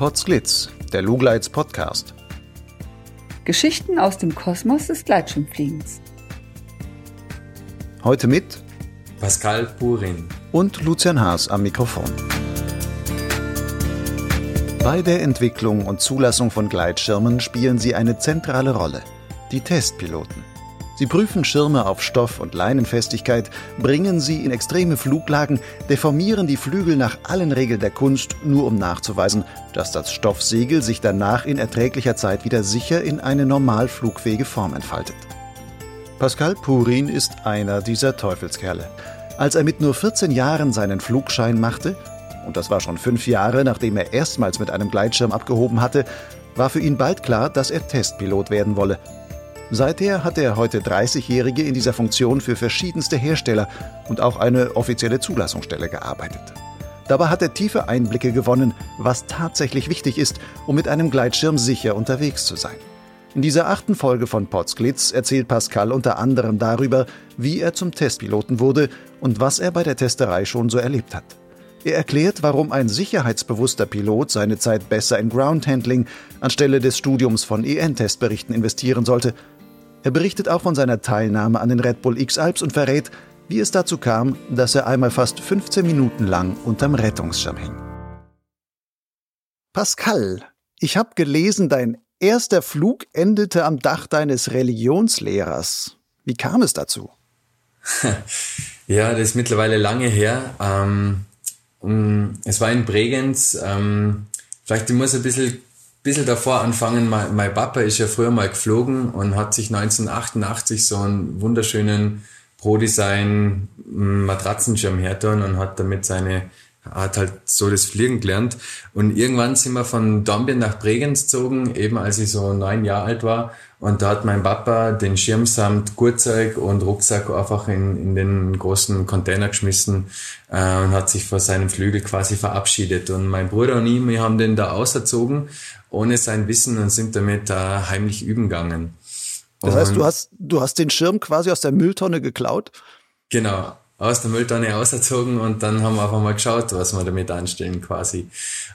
Potsglitz, der Lugleits Podcast. Geschichten aus dem Kosmos des Gleitschirmfliegens. Heute mit Pascal Purin und Lucian Haas am Mikrofon. Bei der Entwicklung und Zulassung von Gleitschirmen spielen sie eine zentrale Rolle, die Testpiloten. Sie prüfen Schirme auf Stoff- und Leinenfestigkeit, bringen sie in extreme Fluglagen, deformieren die Flügel nach allen Regeln der Kunst, nur um nachzuweisen, dass das Stoffsegel sich danach in erträglicher Zeit wieder sicher in eine normal flugfähige Form entfaltet. Pascal Purin ist einer dieser Teufelskerle. Als er mit nur 14 Jahren seinen Flugschein machte, und das war schon fünf Jahre, nachdem er erstmals mit einem Gleitschirm abgehoben hatte, war für ihn bald klar, dass er Testpilot werden wolle – Seither hat der heute 30-Jährige in dieser Funktion für verschiedenste Hersteller und auch eine offizielle Zulassungsstelle gearbeitet. Dabei hat er tiefe Einblicke gewonnen, was tatsächlich wichtig ist, um mit einem Gleitschirm sicher unterwegs zu sein. In dieser achten Folge von Potsglitz erzählt Pascal unter anderem darüber, wie er zum Testpiloten wurde und was er bei der Testerei schon so erlebt hat. Er erklärt, warum ein sicherheitsbewusster Pilot seine Zeit besser in Groundhandling anstelle des Studiums von EN-Testberichten investieren sollte er berichtet auch von seiner Teilnahme an den Red Bull X-Alps und verrät, wie es dazu kam, dass er einmal fast 15 Minuten lang unterm Rettungsschirm hing. Pascal, ich habe gelesen, dein erster Flug endete am Dach deines Religionslehrers. Wie kam es dazu? Ja, das ist mittlerweile lange her. Ähm, es war in Bregenz. Ähm, vielleicht ich ein bisschen bisschen davor anfangen, mein, mein Papa ist ja früher mal geflogen und hat sich 1988 so einen wunderschönen Pro-Design Matratzenschirm hergetan und hat damit seine hat halt so das Fliegen gelernt. Und irgendwann sind wir von Dornbirn nach Bregenz gezogen, eben als ich so neun Jahre alt war. Und da hat mein Papa den Schirm samt Gurtzeug und Rucksack einfach in, in den großen Container geschmissen äh, und hat sich vor seinem Flügel quasi verabschiedet. Und mein Bruder und ich, wir haben den da auserzogen ohne sein Wissen und sind damit da heimlich üben gegangen. Das heißt, du hast, du hast den Schirm quasi aus der Mülltonne geklaut? Genau, aus der Mülltonne auserzogen und dann haben wir einfach mal geschaut, was wir damit anstellen quasi.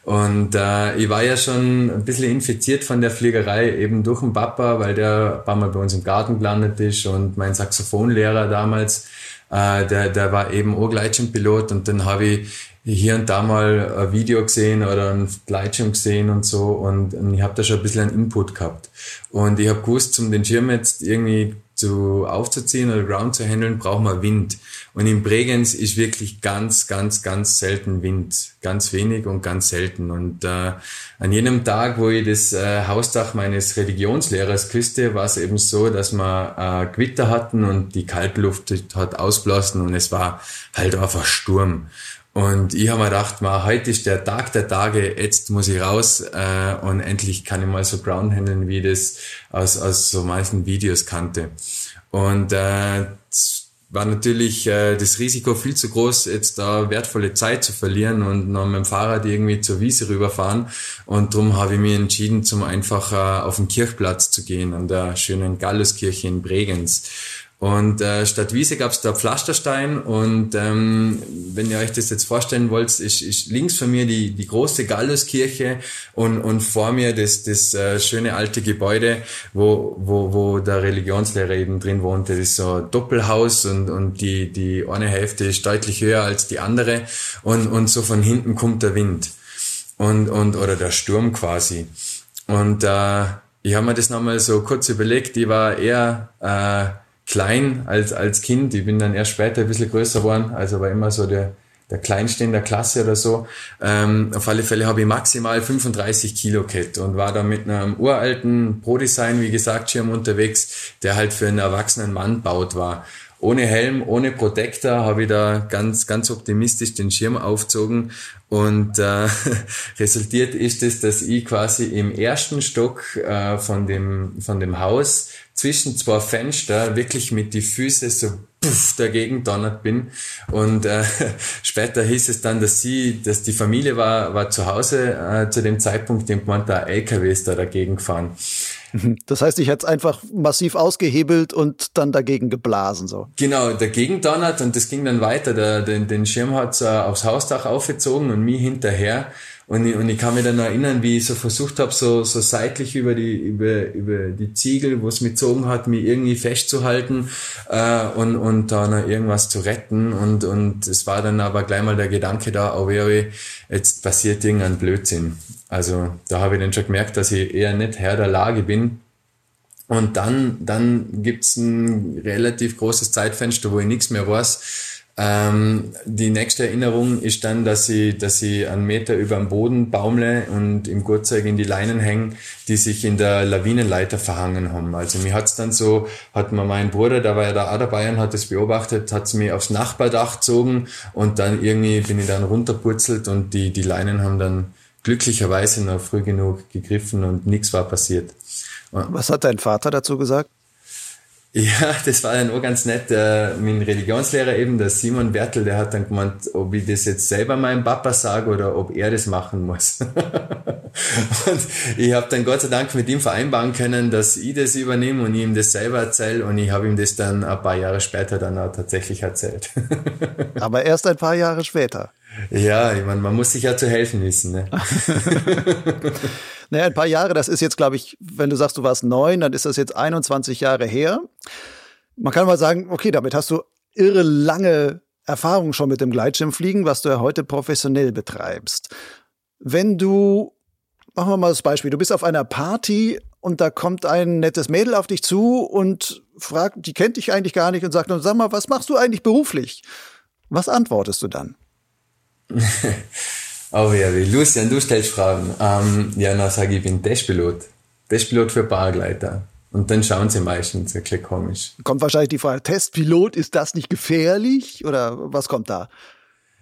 Und äh, ich war ja schon ein bisschen infiziert von der Fliegerei, eben durch den Papa, weil der ein paar Mal bei uns im Garten gelandet ist und mein Saxophonlehrer damals, äh, der, der war eben auch Gleitschirmpilot und dann habe ich hier und da mal ein Video gesehen oder ein Gleitschirm gesehen und so und, und ich habe da schon ein bisschen einen Input gehabt. Und ich habe gewusst, um den Schirm jetzt irgendwie zu aufzuziehen oder Ground zu handeln, braucht man Wind. Und in Bregenz ist wirklich ganz, ganz, ganz selten Wind. Ganz wenig und ganz selten. Und äh, an jenem Tag, wo ich das äh, Hausdach meines Religionslehrers küsste, war es eben so, dass wir äh, Gewitter hatten und die Kaltluft hat ausblasen und es war halt einfach Sturm. Und ich habe mir gedacht, ma, heute ist der Tag der Tage, jetzt muss ich raus äh, und endlich kann ich mal so handeln, wie das aus, aus so manchen Videos kannte. Und äh, war natürlich äh, das Risiko viel zu groß, jetzt da wertvolle Zeit zu verlieren und noch mit dem Fahrrad irgendwie zur Wiese rüberfahren. Und darum habe ich mich entschieden, zum einfach äh, auf den Kirchplatz zu gehen, an der schönen Galluskirche in Bregenz. Und äh, statt Wiese gab es da Pflasterstein und ähm, wenn ihr euch das jetzt vorstellen wollt, ist, ist links von mir die, die große Galluskirche und, und vor mir das, das äh, schöne alte Gebäude, wo, wo, wo der Religionslehrer eben drin wohnte. Das ist so ein Doppelhaus und, und die, die eine Hälfte ist deutlich höher als die andere und, und so von hinten kommt der Wind und, und oder der Sturm quasi. Und äh, ich habe mir das nochmal so kurz überlegt, ich war eher... Äh, klein als, als Kind. Ich bin dann erst später ein bisschen größer geworden, also war immer so der, der Kleinste in der Klasse oder so. Ähm, auf alle Fälle habe ich maximal 35 Kilo gehabt und war da mit einem uralten Pro-Design, wie gesagt, Schirm unterwegs, der halt für einen erwachsenen Mann baut war. Ohne Helm, ohne Protektor habe ich da ganz, ganz optimistisch den Schirm aufzogen und äh, resultiert ist es, dass ich quasi im ersten Stock äh, von, dem, von dem Haus zwischen zwei Fenster wirklich mit die Füße so puff, dagegen donnert bin. Und äh, später hieß es dann, dass sie, dass die Familie war, war zu Hause äh, zu dem Zeitpunkt, dem gemeint, der LKW ist da dagegen gefahren. Das heißt, ich hätte es einfach massiv ausgehebelt und dann dagegen geblasen so. Genau, dagegen donnert und das ging dann weiter. Der, den, den Schirm hat äh, aufs Hausdach aufgezogen und mich hinterher. Und ich, und ich kann mich dann erinnern, wie ich so versucht habe, so, so seitlich über die, über, über die Ziegel, wo es mich gezogen hat, mich irgendwie festzuhalten äh, und, und da noch irgendwas zu retten. Und, und es war dann aber gleich mal der Gedanke da, oh wäre jetzt passiert irgendein Blödsinn. Also da habe ich dann schon gemerkt, dass ich eher nicht Herr der Lage bin. Und dann, dann gibt's ein relativ großes Zeitfenster, wo ich nichts mehr weiß ähm, die nächste Erinnerung ist dann, dass ich, dass ich einen Meter über dem Boden baumle und im Gurtzeug in die Leinen hängen, die sich in der Lawinenleiter verhangen haben. Also mir hat's dann so, hat mir mein Bruder, der war ja da auch dabei und hat das beobachtet, hat's mir aufs Nachbardach gezogen und dann irgendwie bin ich dann runterpurzelt und die, die Leinen haben dann glücklicherweise noch früh genug gegriffen und nichts war passiert. Was hat dein Vater dazu gesagt? Ja, das war dann auch ganz nett. Äh, mein Religionslehrer eben, der Simon Bertel, der hat dann gemeint, ob ich das jetzt selber meinem Papa sage oder ob er das machen muss. und ich habe dann Gott sei Dank mit ihm vereinbaren können, dass ich das übernehme und ihm das selber erzähle und ich habe ihm das dann ein paar Jahre später dann auch tatsächlich erzählt. Aber erst ein paar Jahre später. Ja, ich meine, man muss sich ja zu helfen wissen. Ne? naja, ein paar Jahre, das ist jetzt, glaube ich, wenn du sagst, du warst neun, dann ist das jetzt 21 Jahre her. Man kann mal sagen, okay, damit hast du irre lange Erfahrung schon mit dem Gleitschirmfliegen, was du ja heute professionell betreibst. Wenn du, machen wir mal das Beispiel, du bist auf einer Party und da kommt ein nettes Mädel auf dich zu und fragt, die kennt dich eigentlich gar nicht und sagt, sag mal, was machst du eigentlich beruflich? Was antwortest du dann? oh ja, wie Lucian, du stellst Fragen. Ähm, ja, dann sage ich, ich bin Testpilot. Testpilot für Paragleiter. Und dann schauen sie meistens bisschen komisch. Kommt wahrscheinlich die Frage, Testpilot, ist das nicht gefährlich? Oder was kommt da?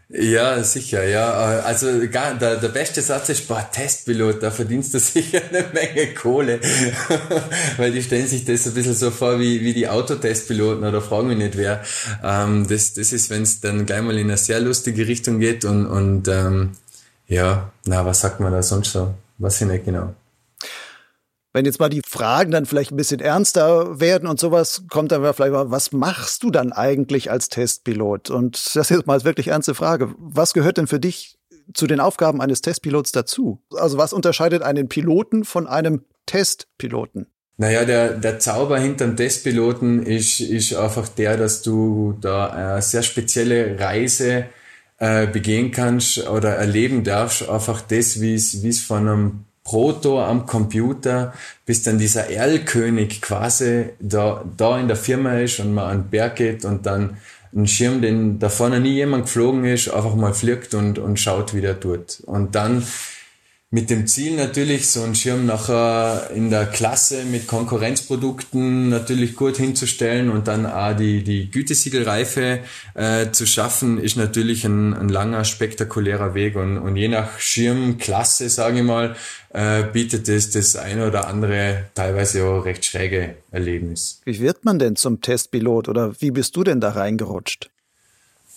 Ja, sicher, ja. Also der, der beste Satz ist, boah, Testpilot, da verdienst du sicher eine Menge Kohle. Weil die stellen sich das ein bisschen so vor wie, wie die Autotestpiloten oder fragen mich nicht wer. Ähm, das, das ist, wenn es dann gleich mal in eine sehr lustige Richtung geht und, und ähm, ja, na, was sagt man da sonst so? Weiß ich nicht genau. Wenn jetzt mal die Fragen dann vielleicht ein bisschen ernster werden und sowas, kommt dann vielleicht mal, was machst du dann eigentlich als Testpilot? Und das ist jetzt mal wirklich ernste Frage. Was gehört denn für dich zu den Aufgaben eines Testpilots dazu? Also was unterscheidet einen Piloten von einem Testpiloten? Naja, der, der Zauber hinterm Testpiloten ist, ist einfach der, dass du da eine sehr spezielle Reise äh, begehen kannst oder erleben darfst. Einfach das, wie es von einem Proto am Computer, bis dann dieser Erlkönig quasi da, da in der Firma ist und man an den Berg geht und dann einen Schirm, den da vorne nie jemand geflogen ist, einfach mal fliegt und, und schaut, wie der tut. Und dann mit dem Ziel natürlich, so einen Schirm nachher in der Klasse mit Konkurrenzprodukten natürlich gut hinzustellen und dann auch die, die Gütesiegelreife äh, zu schaffen, ist natürlich ein, ein langer, spektakulärer Weg. Und, und je nach Schirmklasse, sage ich mal, äh, bietet es das eine oder andere teilweise auch recht schräge Erlebnis. Wie wird man denn zum Testpilot oder wie bist du denn da reingerutscht?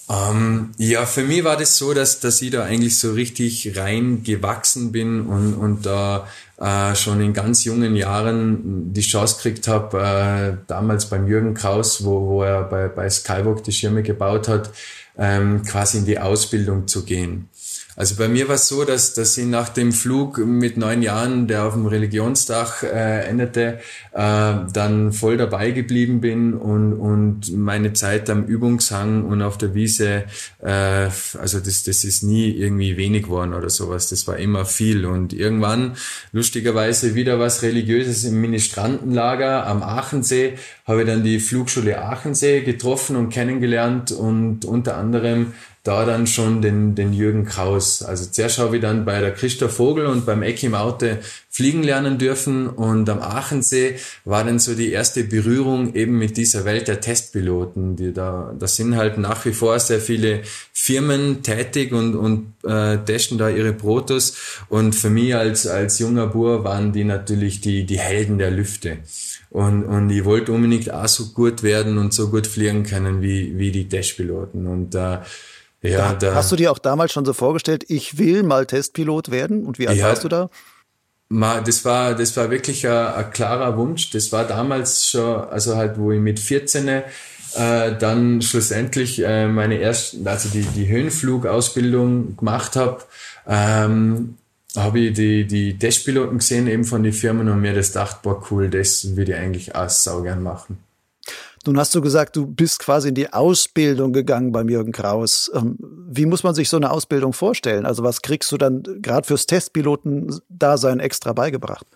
Ähm, ja, für mich war das so, dass, dass ich da eigentlich so richtig rein gewachsen bin und, und da äh, schon in ganz jungen Jahren die Chance gekriegt habe, äh, damals beim Jürgen Kraus, wo, wo er bei, bei Skywalk die Schirme gebaut hat, ähm, quasi in die Ausbildung zu gehen. Also bei mir war es so, dass, dass ich nach dem Flug mit neun Jahren, der auf dem Religionsdach äh, endete, äh, dann voll dabei geblieben bin und, und meine Zeit am Übungshang und auf der Wiese, äh, also das, das ist nie irgendwie wenig geworden oder sowas, das war immer viel. Und irgendwann, lustigerweise, wieder was Religiöses im Ministrantenlager am Aachensee, habe ich dann die Flugschule Aachensee getroffen und kennengelernt und unter anderem da dann schon den, den Jürgen Kraus. Also zuerst habe ich dann bei der Christoph Vogel und beim Ecki Maute fliegen lernen dürfen und am Aachensee war dann so die erste Berührung eben mit dieser Welt der Testpiloten. Die da, da sind halt nach wie vor sehr viele Firmen tätig und, und äh, testen da ihre Protos und für mich als, als junger Bur waren die natürlich die, die Helden der Lüfte. Und, und ich wollte unbedingt auch so gut werden und so gut fliegen können wie, wie die Testpiloten. Und äh, ja, da, hast du dir auch damals schon so vorgestellt, ich will mal Testpilot werden? Und wie alt ja, warst du da? Das war, das war wirklich ein, ein, klarer Wunsch. Das war damals schon, also halt, wo ich mit 14 äh, dann schlussendlich äh, meine erste, also die, die Höhenflugausbildung gemacht habe, ähm, habe ich die, die Testpiloten gesehen eben von den Firmen und mir das gedacht, boah cool, das würde ich eigentlich auch sau gern machen. Nun hast du gesagt, du bist quasi in die Ausbildung gegangen beim Jürgen Kraus. Ähm, wie muss man sich so eine Ausbildung vorstellen? Also was kriegst du dann gerade fürs Testpiloten-Dasein extra beigebracht?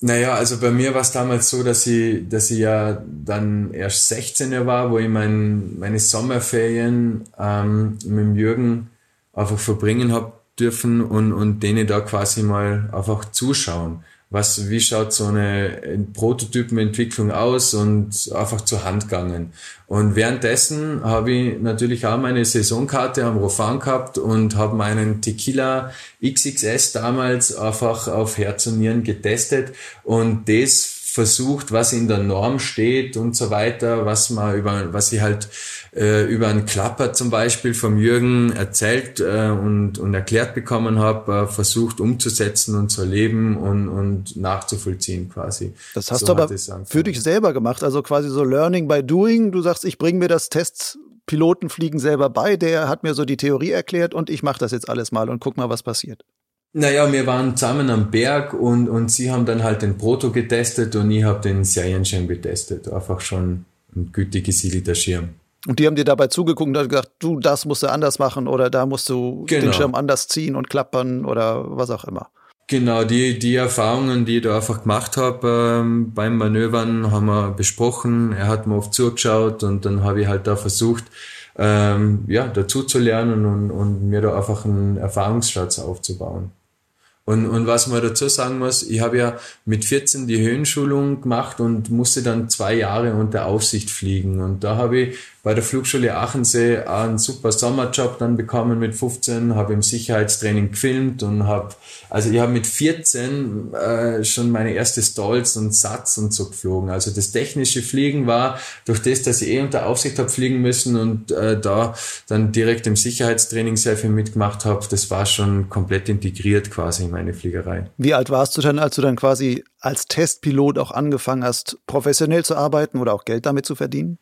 Naja, also bei mir war es damals so, dass ich, dass ich ja dann erst 16er war, wo ich mein, meine Sommerferien ähm, mit dem Jürgen einfach verbringen habe dürfen und, und denen da quasi mal einfach zuschauen was, wie schaut so eine Prototypenentwicklung aus und einfach zur Hand gegangen. Und währenddessen habe ich natürlich auch meine Saisonkarte am Rofan gehabt und habe meinen Tequila XXS damals einfach auf Herz und Nieren getestet und das versucht, was in der Norm steht und so weiter, was man über, was ich halt äh, über einen Klapper zum Beispiel vom Jürgen erzählt äh, und, und erklärt bekommen habe, äh, versucht umzusetzen und zu erleben und, und nachzuvollziehen quasi. Das hast so du aber für dich selber gemacht, also quasi so Learning by Doing. Du sagst, ich bringe mir das Test Pilotenfliegen selber bei, der hat mir so die Theorie erklärt und ich mache das jetzt alles mal und guck mal, was passiert. Naja, wir waren zusammen am Berg und, und sie haben dann halt den Proto getestet und ich habe den Serienschirm getestet. Einfach schon ein gütig gesiegelter Schirm. Und die haben dir dabei zugeguckt und gesagt, du, das musst du anders machen oder da musst du genau. den Schirm anders ziehen und klappern oder was auch immer. Genau, die, die Erfahrungen, die ich da einfach gemacht habe ähm, beim Manövern, haben wir besprochen. Er hat mir oft zugeschaut und dann habe ich halt da versucht, ähm, ja, dazu zu lernen und, und mir da einfach einen Erfahrungsschatz aufzubauen. Und, und was man dazu sagen muss, ich habe ja mit 14 die Höhenschulung gemacht und musste dann zwei Jahre unter Aufsicht fliegen. Und da habe ich bei der Flugschule Achensee einen super Sommerjob dann bekommen mit 15, habe im Sicherheitstraining gefilmt und habe, also ich habe mit 14 äh, schon meine erste Stalls und Satz und so geflogen. Also das technische Fliegen war durch das, dass ich eh unter Aufsicht habe fliegen müssen und äh, da dann direkt im Sicherheitstraining sehr viel mitgemacht habe, das war schon komplett integriert quasi in meine Fliegerei. Wie alt warst du dann, als du dann quasi als Testpilot auch angefangen hast, professionell zu arbeiten oder auch Geld damit zu verdienen?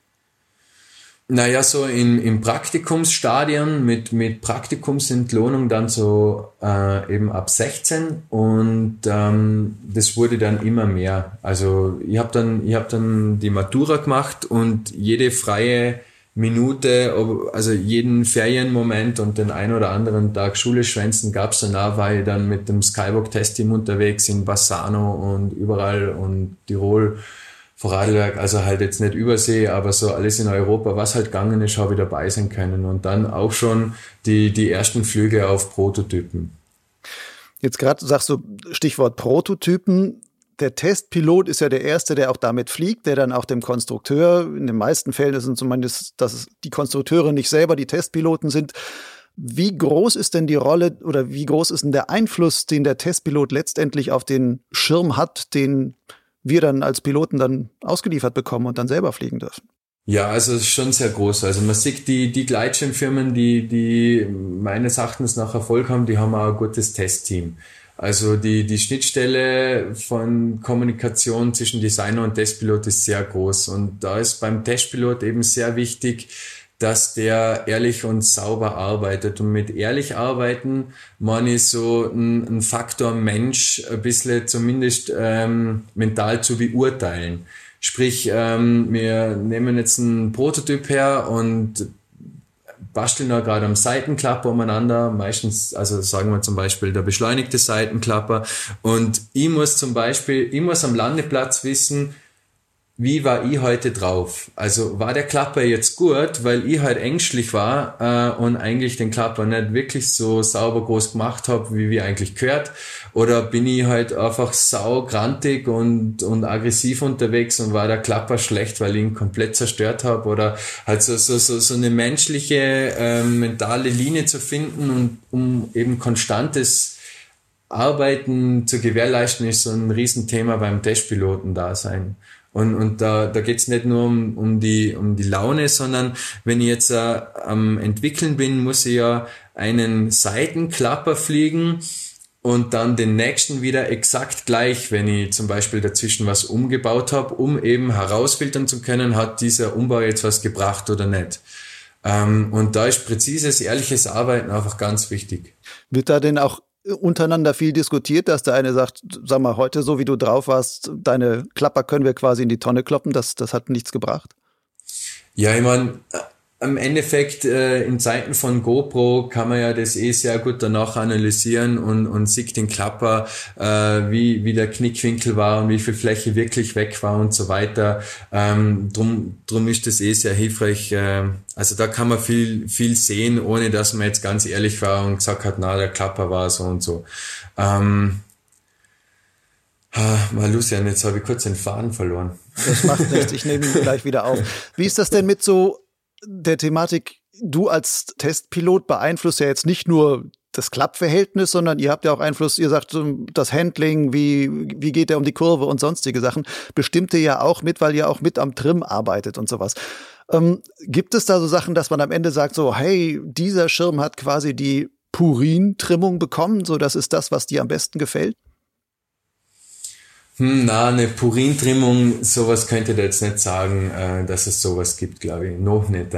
Naja, so in, im Praktikumsstadion mit, mit Praktikumsentlohnung dann so äh, eben ab 16 und ähm, das wurde dann immer mehr. Also ich habe dann, ich hab dann die Matura gemacht und jede freie Minute, also jeden Ferienmoment und den ein oder anderen Tag Schule schwänzen gab's dann auch, weil ich dann mit dem Skywalk-Test-Team unterwegs in Bassano und überall und Tirol Vorarlberg, also halt jetzt nicht Übersee, aber so alles in Europa, was halt gegangen ist, habe ich dabei sein können. Und dann auch schon die, die ersten Flüge auf Prototypen. Jetzt gerade sagst du Stichwort Prototypen. Der Testpilot ist ja der Erste, der auch damit fliegt, der dann auch dem Konstrukteur, in den meisten Fällen es zumindest, dass die Konstrukteure nicht selber die Testpiloten sind. Wie groß ist denn die Rolle oder wie groß ist denn der Einfluss, den der Testpilot letztendlich auf den Schirm hat, den wir dann als Piloten dann ausgeliefert bekommen und dann selber fliegen dürfen. Ja, also es ist schon sehr groß. Also man sieht die, die Gleitschirmfirmen, die, die meines Erachtens nach Erfolg haben, die haben auch ein gutes Testteam. Also die, die Schnittstelle von Kommunikation zwischen Designer und Testpilot ist sehr groß. Und da ist beim Testpilot eben sehr wichtig, dass der ehrlich und sauber arbeitet. Und mit ehrlich arbeiten meine ich so ein, Faktor Mensch ein bisschen zumindest ähm, mental zu beurteilen. Sprich, ähm, wir nehmen jetzt einen Prototyp her und basteln da gerade am Seitenklapper umeinander, meistens, also sagen wir zum Beispiel der beschleunigte Seitenklapper und ich muss zum Beispiel, ich muss am Landeplatz wissen, wie war ich heute drauf? Also war der Klapper jetzt gut, weil ich halt ängstlich war äh, und eigentlich den Klapper nicht wirklich so sauber groß gemacht habe, wie wir eigentlich gehört? Oder bin ich halt einfach sau grantig und, und aggressiv unterwegs und war der Klapper schlecht, weil ich ihn komplett zerstört habe? Oder halt so, so, so, so eine menschliche, äh, mentale Linie zu finden und um eben konstantes Arbeiten zu gewährleisten, ist so ein Riesenthema beim Testpiloten da sein. Und, und da, da geht's nicht nur um, um, die, um die Laune, sondern wenn ich jetzt äh, am entwickeln bin, muss ich ja einen Seitenklapper fliegen, und dann den nächsten wieder exakt gleich, wenn ich zum Beispiel dazwischen was umgebaut habe, um eben herausfiltern zu können, hat dieser Umbau jetzt was gebracht oder nicht. Ähm, und da ist präzises, ehrliches Arbeiten einfach ganz wichtig. Wird da denn auch untereinander viel diskutiert, dass der eine sagt, sag mal, heute so wie du drauf warst, deine Klapper können wir quasi in die Tonne kloppen, das, das hat nichts gebracht? Ja, ich meine, im Endeffekt äh, in Zeiten von GoPro kann man ja das eh sehr gut danach analysieren und, und sieht den Klapper, äh, wie, wie der Knickwinkel war und wie viel Fläche wirklich weg war und so weiter. Ähm, drum, drum ist das eh sehr hilfreich. Äh, also da kann man viel, viel sehen, ohne dass man jetzt ganz ehrlich war und gesagt hat, na, der Klapper war so und so. Ähm, Ah, mal Lucian, jetzt habe ich kurz den Faden verloren. Das macht nichts, ich nehme ihn gleich wieder auf. Wie ist das denn mit so der Thematik, du als Testpilot beeinflusst ja jetzt nicht nur das Klappverhältnis, sondern ihr habt ja auch Einfluss, ihr sagt das Handling, wie, wie geht der um die Kurve und sonstige Sachen, bestimmt ihr ja auch mit, weil ihr auch mit am Trim arbeitet und sowas. Ähm, gibt es da so Sachen, dass man am Ende sagt, so, hey, dieser Schirm hat quasi die Purin-Trimmung bekommen, so das ist das, was dir am besten gefällt? Hm, na, eine Purintrimmung, sowas könnte ich da jetzt nicht sagen, äh, dass es sowas gibt, glaube ich. Noch nicht.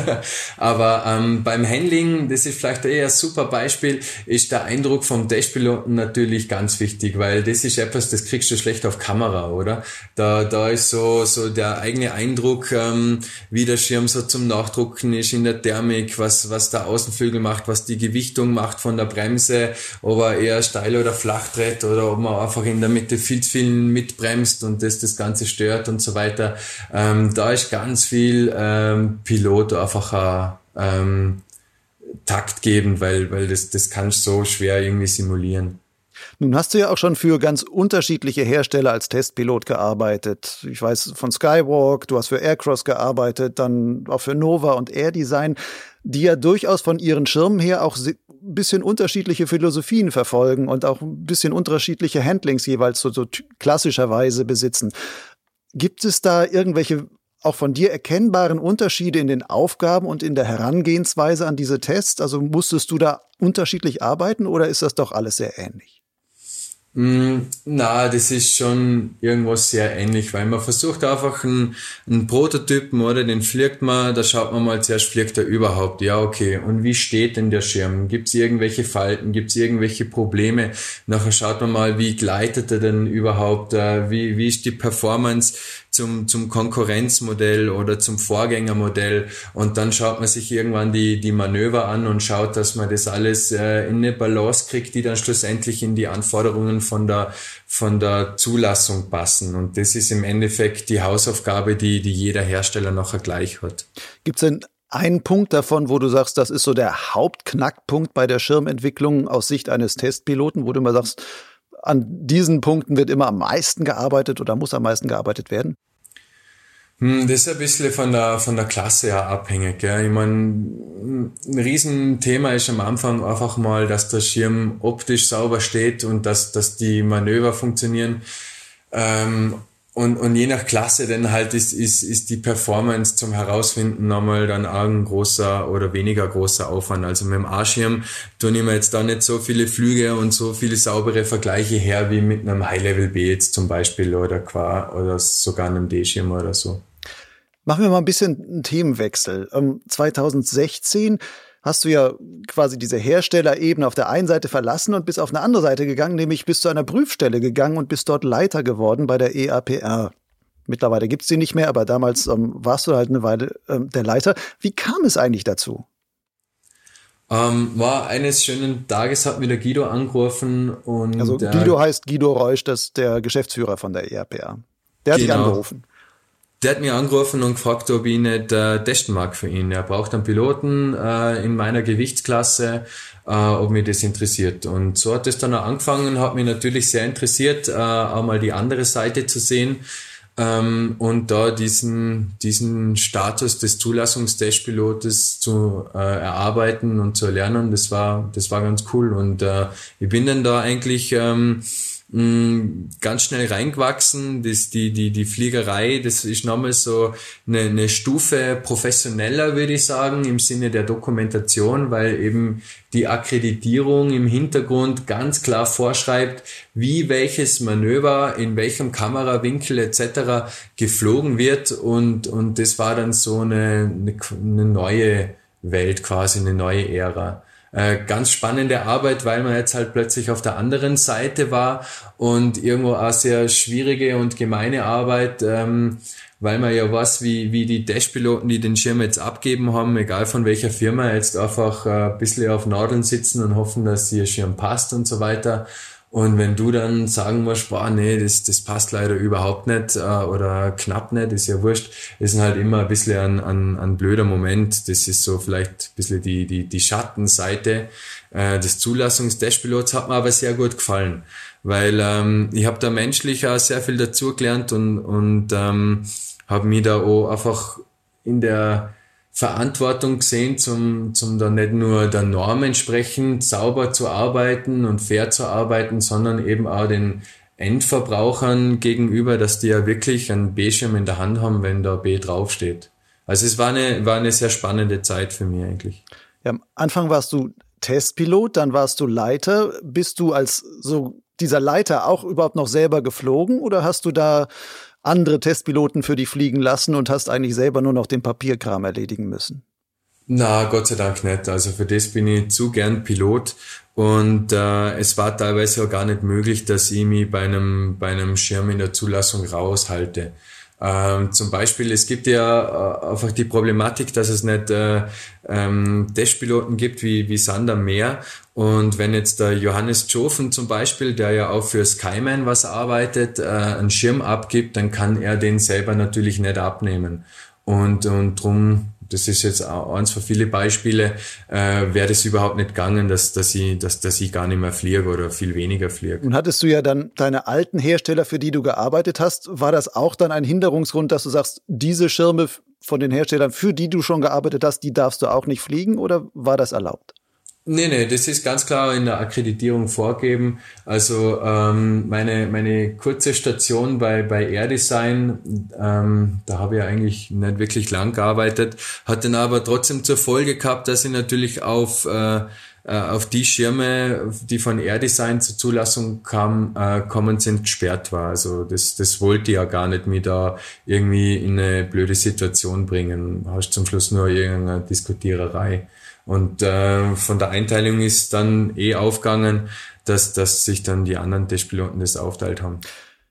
Aber ähm, beim Handling, das ist vielleicht eher ein super Beispiel, ist der Eindruck vom Dashpiloten natürlich ganz wichtig, weil das ist etwas, das kriegst du schlecht auf Kamera, oder? Da, da ist so, so der eigene Eindruck, ähm, wie der Schirm so zum Nachdrucken ist in der Thermik, was, was der Außenflügel macht, was die Gewichtung macht von der Bremse, ob er eher steil oder flach dreht oder ob man einfach in der Mitte viel zu vielen mitbremst und das das Ganze stört und so weiter. Ähm, da ist ganz viel ähm, Pilot einfach ähm, taktgebend, weil, weil das, das kannst du so schwer irgendwie simulieren. Nun hast du ja auch schon für ganz unterschiedliche Hersteller als Testpilot gearbeitet. Ich weiß von Skywalk, du hast für Aircross gearbeitet, dann auch für Nova und Air Design, die ja durchaus von ihren Schirmen her auch ein bisschen unterschiedliche Philosophien verfolgen und auch ein bisschen unterschiedliche Handlings jeweils so, so klassischerweise besitzen. Gibt es da irgendwelche auch von dir erkennbaren Unterschiede in den Aufgaben und in der Herangehensweise an diese Tests? Also musstest du da unterschiedlich arbeiten oder ist das doch alles sehr ähnlich? Mm, na, das ist schon irgendwas sehr ähnlich, weil man versucht einfach einen, einen Prototypen, oder den fliegt man, da schaut man mal zuerst, fliegt er überhaupt? Ja, okay. Und wie steht denn der Schirm? Gibt es irgendwelche Falten? Gibt es irgendwelche Probleme? Nachher schaut man mal, wie gleitet er denn überhaupt? Äh, wie, wie ist die Performance? zum, zum Konkurrenzmodell oder zum Vorgängermodell und dann schaut man sich irgendwann die, die Manöver an und schaut, dass man das alles äh, in eine Balance kriegt, die dann schlussendlich in die Anforderungen von der, von der Zulassung passen. Und das ist im Endeffekt die Hausaufgabe, die, die jeder Hersteller nachher gleich hat. Gibt's denn einen Punkt davon, wo du sagst, das ist so der Hauptknackpunkt bei der Schirmentwicklung aus Sicht eines Testpiloten, wo du immer sagst, an diesen Punkten wird immer am meisten gearbeitet oder muss am meisten gearbeitet werden? Hm, das ist ein bisschen von der, von der Klasse her abhängig. Gell? Ich meine, ein Riesenthema ist am Anfang einfach mal, dass der Schirm optisch sauber steht und dass, dass die Manöver funktionieren. Ähm, und, und je nach Klasse dann halt ist, ist, ist die Performance zum Herausfinden nochmal dann auch ein großer oder weniger großer Aufwand. Also mit dem A-Schirm tun ich mir jetzt da nicht so viele Flüge und so viele saubere Vergleiche her wie mit einem High-Level B jetzt zum Beispiel oder, qua, oder sogar einem D-Schirm oder so. Machen wir mal ein bisschen einen Themenwechsel. 2016 ähm, hast du ja quasi diese Herstellerebene auf der einen Seite verlassen und bist auf eine andere Seite gegangen, nämlich bist zu einer Prüfstelle gegangen und bist dort Leiter geworden bei der EAPR. Mittlerweile gibt's die nicht mehr, aber damals ähm, warst du halt eine Weile ähm, der Leiter. Wie kam es eigentlich dazu? Ähm, war eines schönen Tages hat mir der Guido angerufen und also Guido heißt Guido Reusch, das ist der Geschäftsführer von der EAPR. Der hat genau. dich angerufen. Der hat mir angerufen und gefragt, ob ich nicht äh, testen mag für ihn. Er braucht einen Piloten äh, in meiner Gewichtsklasse, äh, ob mir das interessiert. Und so hat es dann auch angefangen, hat mich natürlich sehr interessiert, äh, auch mal die andere Seite zu sehen ähm, und da diesen, diesen Status des Zulassungstestpilotes zu äh, erarbeiten und zu erlernen. Das war, das war ganz cool. Und äh, ich bin dann da eigentlich ähm, mh, ganz schnell reingewachsen. Das, die, die, die Fliegerei, das ist nochmal so eine, eine Stufe professioneller, würde ich sagen, im Sinne der Dokumentation, weil eben die Akkreditierung im Hintergrund ganz klar vorschreibt, wie welches Manöver in welchem Kamerawinkel etc. geflogen wird und, und das war dann so eine, eine neue Welt quasi, eine neue Ära. Äh, ganz spannende Arbeit, weil man jetzt halt plötzlich auf der anderen Seite war und irgendwo auch sehr schwierige und gemeine Arbeit, ähm, weil man ja weiß, wie, wie die Dashpiloten, die den Schirm jetzt abgeben haben, egal von welcher Firma, jetzt einfach äh, ein bisschen auf Nadeln sitzen und hoffen, dass ihr Schirm passt und so weiter. Und wenn du dann sagen musst, boah, nee, das, das passt leider überhaupt nicht äh, oder knapp nicht, ist ja wurscht, ist halt immer ein bisschen ein, ein, ein blöder Moment. Das ist so vielleicht ein bisschen die, die, die Schattenseite äh, des Zulassungs-Dashpilots, hat mir aber sehr gut gefallen, weil ähm, ich habe da menschlich auch sehr viel dazugelernt und, und ähm, habe mich da auch einfach in der Verantwortung gesehen, zum, zum dann nicht nur der Norm entsprechend sauber zu arbeiten und fair zu arbeiten, sondern eben auch den Endverbrauchern gegenüber, dass die ja wirklich einen B-Schirm in der Hand haben, wenn da B draufsteht. Also es war eine, war eine sehr spannende Zeit für mich eigentlich. Ja, am Anfang warst du Testpilot, dann warst du Leiter. Bist du als so dieser Leiter auch überhaupt noch selber geflogen oder hast du da andere Testpiloten für dich fliegen lassen und hast eigentlich selber nur noch den Papierkram erledigen müssen? Na, Gott sei Dank nicht. Also für das bin ich zu gern Pilot und äh, es war teilweise auch gar nicht möglich, dass ich mich bei einem, bei einem Schirm in der Zulassung raushalte. Ähm, zum Beispiel, es gibt ja äh, einfach die Problematik, dass es nicht äh, ähm, Dashpiloten gibt wie, wie Sander Meer. Und wenn jetzt der Johannes Jofen zum Beispiel, der ja auch für Skyman was arbeitet, äh, einen Schirm abgibt, dann kann er den selber natürlich nicht abnehmen. Und, und drum das ist jetzt eins von vielen Beispiele, äh, wäre das überhaupt nicht gegangen, dass, dass, ich, dass, dass ich gar nicht mehr fliege oder viel weniger fliege. Und hattest du ja dann deine alten Hersteller, für die du gearbeitet hast, war das auch dann ein Hinderungsgrund, dass du sagst, diese Schirme von den Herstellern, für die du schon gearbeitet hast, die darfst du auch nicht fliegen oder war das erlaubt? Nee, nee, das ist ganz klar in der Akkreditierung vorgeben. Also ähm, meine, meine kurze Station bei, bei AirDesign, ähm, da habe ich eigentlich nicht wirklich lang gearbeitet, hat dann aber trotzdem zur Folge gehabt, dass ich natürlich auf, äh, äh auf die Schirme, die von AirDesign zur Zulassung kam, äh, kommen sind, gesperrt war. Also das, das wollte ich ja gar nicht mich da irgendwie in eine blöde Situation bringen. Hast zum Schluss nur irgendeine Diskutiererei. Und äh, von der Einteilung ist dann eh aufgegangen, dass, dass sich dann die anderen Testpiloten das aufteilt haben.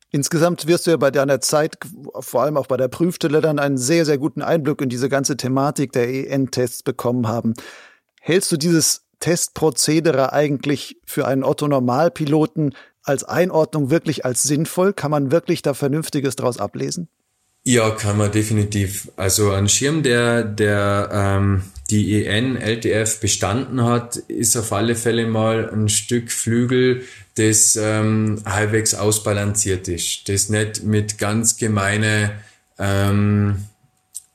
Insgesamt wirst du ja bei deiner Zeit, vor allem auch bei der Prüfstelle, dann einen sehr, sehr guten Einblick in diese ganze Thematik der EN-Tests bekommen haben. Hältst du dieses Testprozedere eigentlich für einen Otto-Normalpiloten als Einordnung wirklich als sinnvoll? Kann man wirklich da Vernünftiges daraus ablesen? Ja, kann man definitiv. Also ein Schirm, der, der ähm, die EN LTF bestanden hat, ist auf alle Fälle mal ein Stück Flügel, das ähm, halbwegs ausbalanciert ist, das nicht mit ganz gemeine ähm,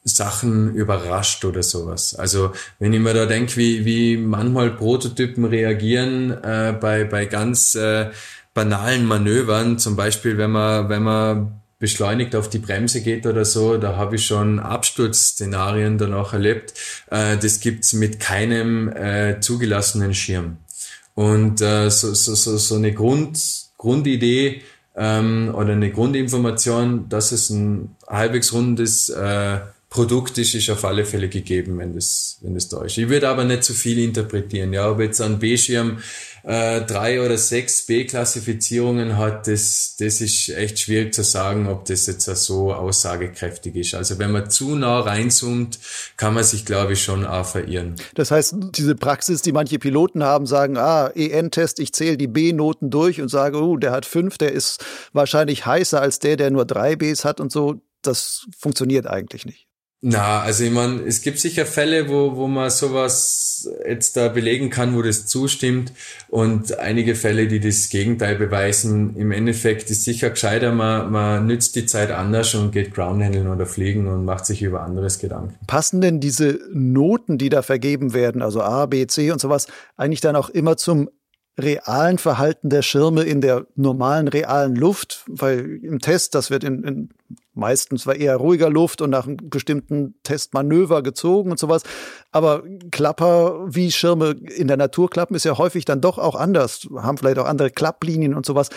Sachen überrascht oder sowas. Also wenn ich mir da denke, wie, wie manchmal Prototypen reagieren äh, bei, bei ganz äh, banalen Manövern, zum Beispiel wenn man, wenn man beschleunigt auf die Bremse geht oder so, da habe ich schon Absturzszenarien danach erlebt. Äh, das gibt's mit keinem äh, zugelassenen Schirm. Und äh, so, so, so, so eine Grund, Grundidee ähm, oder eine Grundinformation, dass es ein halbwegs rundes äh, Produkt ist, ist auf alle Fälle gegeben, wenn das, wenn das da ist. Ich würde aber nicht zu viel interpretieren. Ja, ob jetzt ein B-Schirm äh, drei oder sechs B-Klassifizierungen hat, das, das ist echt schwierig zu sagen, ob das jetzt so aussagekräftig ist. Also wenn man zu nah reinzoomt, kann man sich, glaube ich, schon auch verirren. Das heißt, diese Praxis, die manche Piloten haben, sagen, ah, EN-Test, ich zähle die B-Noten durch und sage, oh, der hat fünf, der ist wahrscheinlich heißer als der, der nur drei Bs hat und so. Das funktioniert eigentlich nicht. Na, also ich meine, es gibt sicher Fälle, wo, wo man sowas jetzt da belegen kann, wo das zustimmt und einige Fälle, die das Gegenteil beweisen. Im Endeffekt ist sicher gescheiter, man, man nützt die Zeit anders und geht Groundhandeln oder fliegen und macht sich über anderes Gedanken. Passen denn diese Noten, die da vergeben werden, also A, B, C und sowas, eigentlich dann auch immer zum realen Verhalten der Schirme in der normalen, realen Luft, weil im Test, das wird in, in meistens war eher ruhiger Luft und nach einem bestimmten Testmanöver gezogen und sowas. Aber Klapper, wie Schirme in der Natur klappen, ist ja häufig dann doch auch anders, haben vielleicht auch andere Klapplinien und sowas.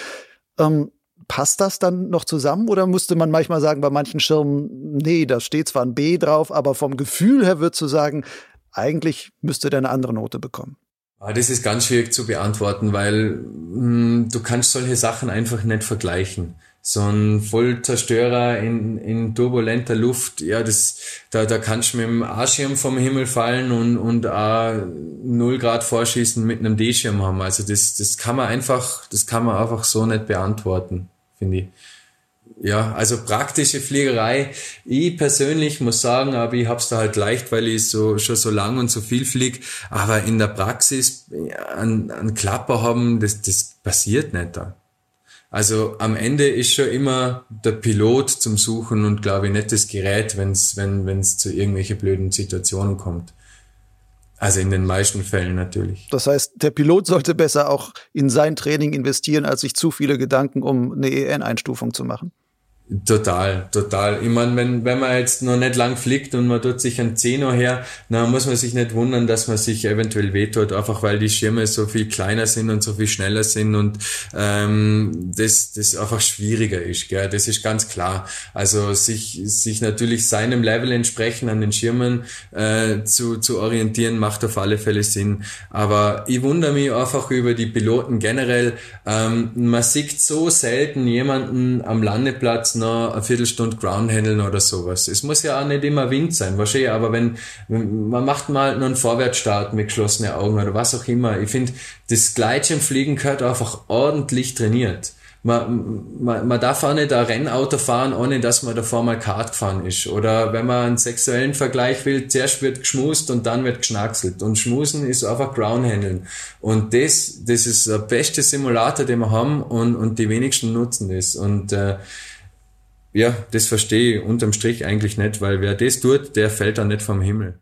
Ähm, passt das dann noch zusammen oder musste man manchmal sagen, bei manchen Schirmen, nee, da steht zwar ein B drauf, aber vom Gefühl her wird zu sagen, eigentlich müsste der eine andere Note bekommen? Ah, das ist ganz schwierig zu beantworten, weil mh, hm, du kannst solche Sachen einfach nicht vergleichen. So ein Vollzerstörer in, in turbulenter Luft, ja, das, da, da kannst du mit dem A-Schirm vom Himmel fallen und, und A 0 Grad vorschießen mit einem D-Schirm haben. Also das, das kann man einfach, das kann man einfach so nicht beantworten, finde ich ja, also praktische Fliegerei. Ich persönlich muss sagen, aber ich hab's da halt leicht, weil ich so schon so lang und so viel flieg. Aber in der Praxis ein, ein Klapper haben, das, das passiert nicht da. Also am Ende ist schon immer der Pilot zum Suchen und glaube ich nicht das Gerät, wenn's, wenn es zu irgendwelchen blöden Situationen kommt. Also in den meisten Fällen natürlich. Das heißt, der Pilot sollte besser auch in sein Training investieren, als sich zu viele Gedanken um eine EN-Einstufung zu machen. Total, total. Ich meine, wenn, wenn man jetzt noch nicht lang fliegt und man tut sich ein Zehner her, dann muss man sich nicht wundern, dass man sich eventuell wehtut, einfach weil die Schirme so viel kleiner sind und so viel schneller sind und ähm, das, das einfach schwieriger ist. Gell? Das ist ganz klar. Also sich, sich natürlich seinem Level entsprechend an den Schirmen äh, zu, zu orientieren, macht auf alle Fälle Sinn. Aber ich wundere mich einfach über die Piloten generell. Ähm, man sieht so selten jemanden am Landeplatz noch eine Viertelstunde Ground handeln oder sowas. Es muss ja auch nicht immer Wind sein, wahrscheinlich, aber wenn, man macht mal noch einen Vorwärtsstart mit geschlossenen Augen oder was auch immer. Ich finde, das Gleitschirmfliegen gehört einfach ordentlich trainiert. Man, man, man darf auch nicht ein Rennauto fahren, ohne dass man davor mal Kart gefahren ist. Oder wenn man einen sexuellen Vergleich will, zuerst wird geschmust und dann wird geschnackselt. Und schmusen ist einfach Groundhandeln. Und das, das ist der beste Simulator, den wir haben und, und die wenigsten nutzen das. Und äh, ja, das verstehe ich unterm Strich eigentlich nicht, weil wer das tut, der fällt dann nicht vom Himmel.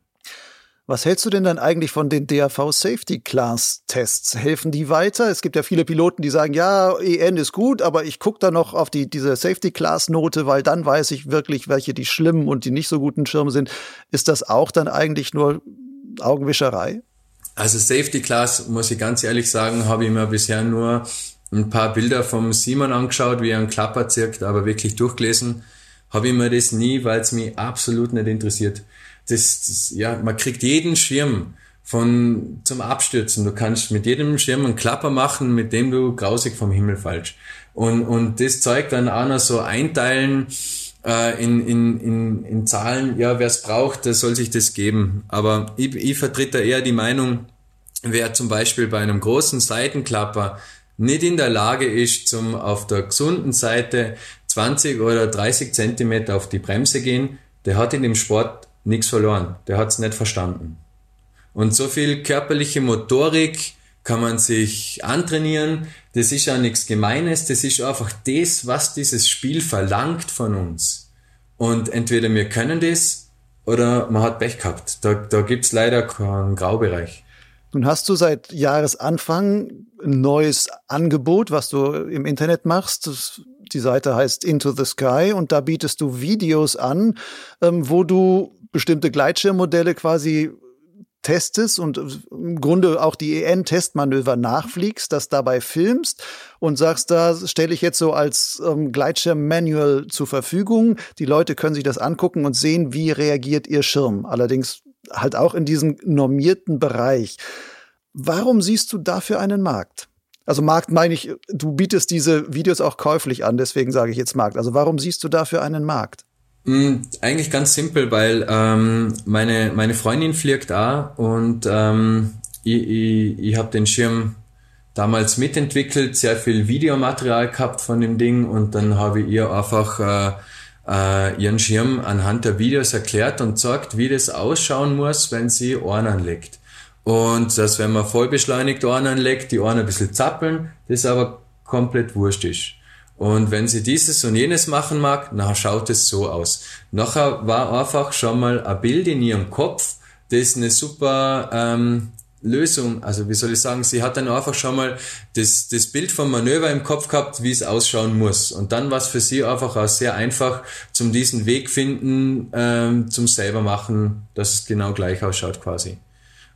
Was hältst du denn dann eigentlich von den DAV Safety Class Tests? Helfen die weiter? Es gibt ja viele Piloten, die sagen, ja, EN ist gut, aber ich gucke da noch auf die, diese Safety Class Note, weil dann weiß ich wirklich, welche die schlimmen und die nicht so guten Schirme sind. Ist das auch dann eigentlich nur Augenwischerei? Also Safety Class, muss ich ganz ehrlich sagen, habe ich mir bisher nur ein paar Bilder vom Simon angeschaut, wie er einen Klapper zirkt, aber wirklich durchgelesen habe ich mir das nie, weil es mich absolut nicht interessiert. Das, das, ja, man kriegt jeden Schirm von zum Abstürzen. Du kannst mit jedem Schirm einen Klapper machen, mit dem du grausig vom Himmel fallst. Und, und das zeigt dann auch noch so einteilen äh, in, in, in, in Zahlen, ja, wer es braucht, der soll sich das geben. Aber ich, ich vertrete eher die Meinung, wer zum Beispiel bei einem großen Seitenklapper nicht in der Lage ist, zum auf der gesunden Seite 20 oder 30 Zentimeter auf die Bremse gehen, der hat in dem Sport nichts verloren. Der hat's nicht verstanden. Und so viel körperliche Motorik kann man sich antrainieren. Das ist ja nichts Gemeines. Das ist einfach das, was dieses Spiel verlangt von uns. Und entweder wir können das oder man hat Pech gehabt. Da, da gibt's leider keinen Graubereich. Nun hast du seit Jahresanfang ein neues Angebot, was du im Internet machst. Das, die Seite heißt Into the Sky und da bietest du Videos an, ähm, wo du bestimmte Gleitschirmmodelle quasi testest und im Grunde auch die EN-Testmanöver nachfliegst, das dabei filmst und sagst, da stelle ich jetzt so als ähm, Gleitschirm-Manual zur Verfügung. Die Leute können sich das angucken und sehen, wie reagiert ihr Schirm. Allerdings halt auch in diesem normierten Bereich. Warum siehst du dafür einen Markt? Also Markt meine ich, du bietest diese Videos auch käuflich an, deswegen sage ich jetzt Markt. Also warum siehst du dafür einen Markt? Mm, eigentlich ganz simpel, weil ähm, meine, meine Freundin fliegt da und ähm, ich, ich, ich habe den Schirm damals mitentwickelt, sehr viel Videomaterial gehabt von dem Ding und dann habe ich ihr einfach äh, äh, ihren Schirm anhand der Videos erklärt und sagt, wie das ausschauen muss, wenn sie Ohren anlegt. Und dass, wenn man vollbeschleunigt Ohren anlegt, die Ohren ein bisschen zappeln, das aber komplett wurscht ist. Und wenn sie dieses und jenes machen mag, nachher schaut es so aus. Nachher war einfach schon mal ein Bild in ihrem Kopf, das eine super ähm, Lösung, also wie soll ich sagen, sie hat dann einfach schon mal das, das Bild vom Manöver im Kopf gehabt, wie es ausschauen muss. Und dann war es für sie einfach auch sehr einfach, zum diesen Weg finden, ähm, zum selber machen, dass es genau gleich ausschaut quasi.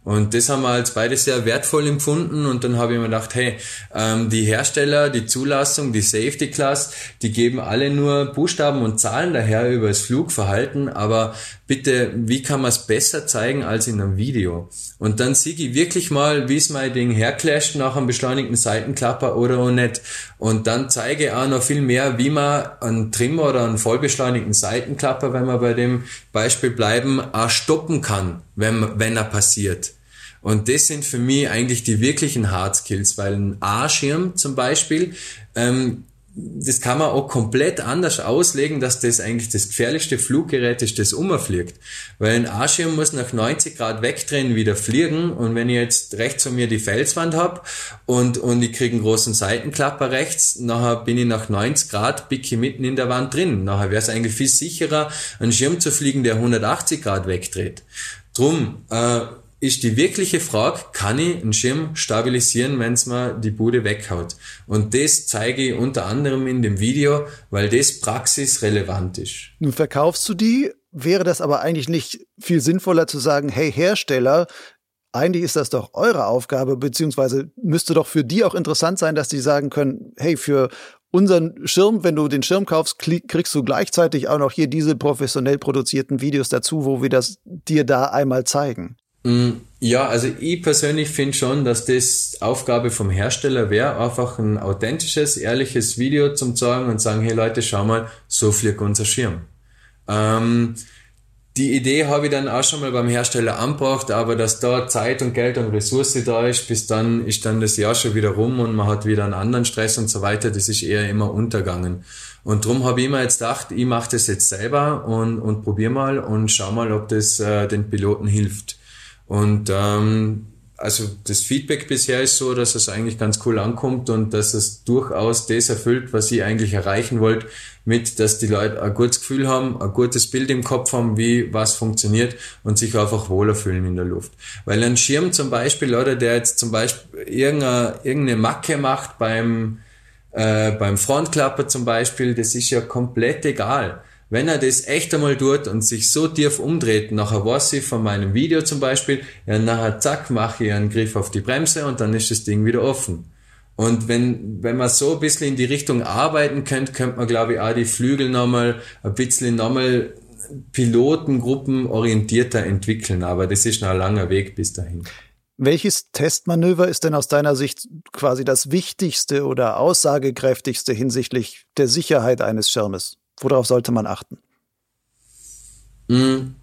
Und das haben wir als beide sehr wertvoll empfunden und dann habe ich mir gedacht, hey, ähm, die Hersteller, die Zulassung, die Safety Class, die geben alle nur Buchstaben und Zahlen daher über das Flugverhalten, aber bitte, wie kann man es besser zeigen als in einem Video? Und dann sehe ich wirklich mal, wie es mein Ding herclasht nach einem beschleunigten Seitenklapper oder auch nicht. Und dann zeige ich auch noch viel mehr, wie man einen Trimmer oder einen vollbeschleunigten Seitenklapper, wenn wir bei dem Beispiel bleiben, auch stoppen kann, wenn, wenn er passiert. Und das sind für mich eigentlich die wirklichen Hard Skills, weil ein A-Schirm zum Beispiel, ähm, das kann man auch komplett anders auslegen, dass das eigentlich das gefährlichste Fluggerät ist, das umfliegt. Weil ein A-Schirm muss nach 90 Grad wegdrehen, wieder fliegen. Und wenn ich jetzt rechts von mir die Felswand habe und, und ich kriege einen großen Seitenklapper rechts, nachher bin ich nach 90 Grad bicke mitten in der Wand drin. Nachher wäre es eigentlich viel sicherer, einen Schirm zu fliegen, der 180 Grad wegdreht. Drum, äh, ist die wirkliche Frage, kann ich einen Schirm stabilisieren, wenn es mir die Bude weghaut? Und das zeige ich unter anderem in dem Video, weil das praxisrelevant ist. Nun verkaufst du die, wäre das aber eigentlich nicht viel sinnvoller zu sagen, hey Hersteller, eigentlich ist das doch eure Aufgabe, beziehungsweise müsste doch für die auch interessant sein, dass die sagen können, hey, für unseren Schirm, wenn du den Schirm kaufst, kriegst du gleichzeitig auch noch hier diese professionell produzierten Videos dazu, wo wir das dir da einmal zeigen. Mm, ja, also ich persönlich finde schon, dass das Aufgabe vom Hersteller wäre, einfach ein authentisches, ehrliches Video zum zeigen und sagen, hey Leute, schau mal, so fliegt unser Schirm. Ähm, die Idee habe ich dann auch schon mal beim Hersteller angebracht, aber dass da Zeit und Geld und Ressource da ist, bis dann ist dann das Jahr schon wieder rum und man hat wieder einen anderen Stress und so weiter, das ist eher immer untergangen. Und drum habe ich mir jetzt gedacht, ich mache das jetzt selber und, und probiere mal und schau mal, ob das äh, den Piloten hilft. Und ähm, also das Feedback bisher ist so, dass es eigentlich ganz cool ankommt und dass es durchaus das erfüllt, was ich eigentlich erreichen wollte, mit, dass die Leute ein gutes Gefühl haben, ein gutes Bild im Kopf haben, wie was funktioniert und sich einfach wohler fühlen in der Luft. Weil ein Schirm zum Beispiel, oder der jetzt zum Beispiel irgendeine, irgendeine Macke macht beim, äh, beim Frontklapper zum Beispiel, das ist ja komplett egal. Wenn er das echt einmal tut und sich so tief umdreht, nachher weiß ich von meinem Video zum Beispiel, ja, nachher zack, mache ich einen Griff auf die Bremse und dann ist das Ding wieder offen. Und wenn, wenn man so ein bisschen in die Richtung arbeiten könnte, könnte man, glaube ich, auch die Flügel nochmal ein bisschen nochmal Pilotengruppen orientierter entwickeln. Aber das ist noch ein langer Weg bis dahin. Welches Testmanöver ist denn aus deiner Sicht quasi das wichtigste oder aussagekräftigste hinsichtlich der Sicherheit eines Schirmes? Worauf sollte man achten? Mm,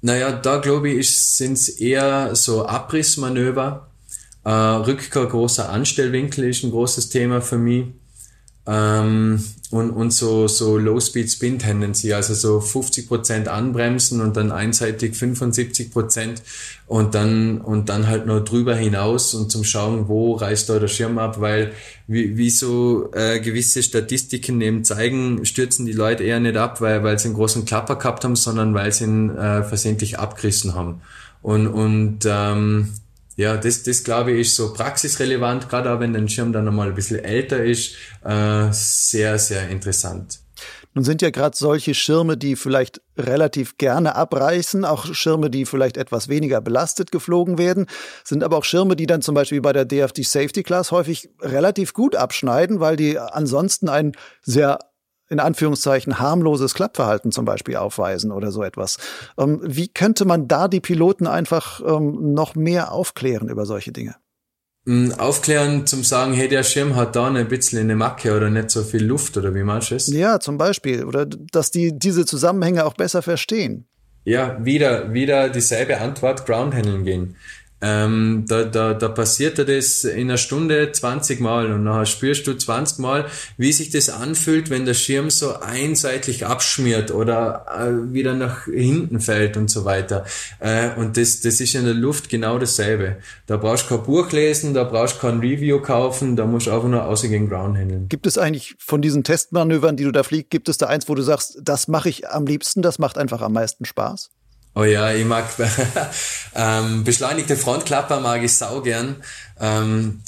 naja, da glaube ich, sind es eher so Abrissmanöver. Äh, Rückkehr großer Anstellwinkel ist ein großes Thema für mich. Ähm, und, und so, so Low-Speed-Spin-Tendency, also so 50% anbremsen und dann einseitig 75% und dann, und dann halt nur drüber hinaus und zum Schauen, wo reißt da der Schirm ab, weil wie, wie so äh, gewisse Statistiken eben zeigen, stürzen die Leute eher nicht ab, weil, weil sie einen großen Klapper gehabt haben, sondern weil sie ihn äh, versehentlich abgerissen haben. Und, und ähm, ja, das, das glaube ich ist so praxisrelevant, gerade auch wenn der Schirm dann nochmal ein bisschen älter ist, äh, sehr, sehr interessant. Nun sind ja gerade solche Schirme, die vielleicht relativ gerne abreißen, auch Schirme, die vielleicht etwas weniger belastet geflogen werden, sind aber auch Schirme, die dann zum Beispiel bei der DFD Safety Class häufig relativ gut abschneiden, weil die ansonsten ein sehr in Anführungszeichen harmloses Klappverhalten zum Beispiel aufweisen oder so etwas. Ähm, wie könnte man da die Piloten einfach ähm, noch mehr aufklären über solche Dinge? Mm, aufklären zum sagen, hey, der Schirm hat da ein bisschen eine Macke oder nicht so viel Luft oder wie meinst du es? Ja, zum Beispiel. Oder dass die diese Zusammenhänge auch besser verstehen. Ja, wieder, wieder dieselbe Antwort, Groundhandeln gehen. Ähm, da, da, da passiert dir das in einer Stunde 20 Mal und nachher spürst du 20 Mal, wie sich das anfühlt, wenn der Schirm so einseitig abschmiert oder äh, wieder nach hinten fällt und so weiter. Äh, und das, das ist in der Luft genau dasselbe. Da brauchst du kein Buch lesen, da brauchst du kein Review kaufen, da musst du einfach nur ausgehen Ground handeln. Gibt es eigentlich von diesen Testmanövern, die du da fliegst, gibt es da eins, wo du sagst, das mache ich am liebsten, das macht einfach am meisten Spaß? Oh ja, ich mag ähm, beschleunigte Frontklapper mag ich sau gern. Ähm,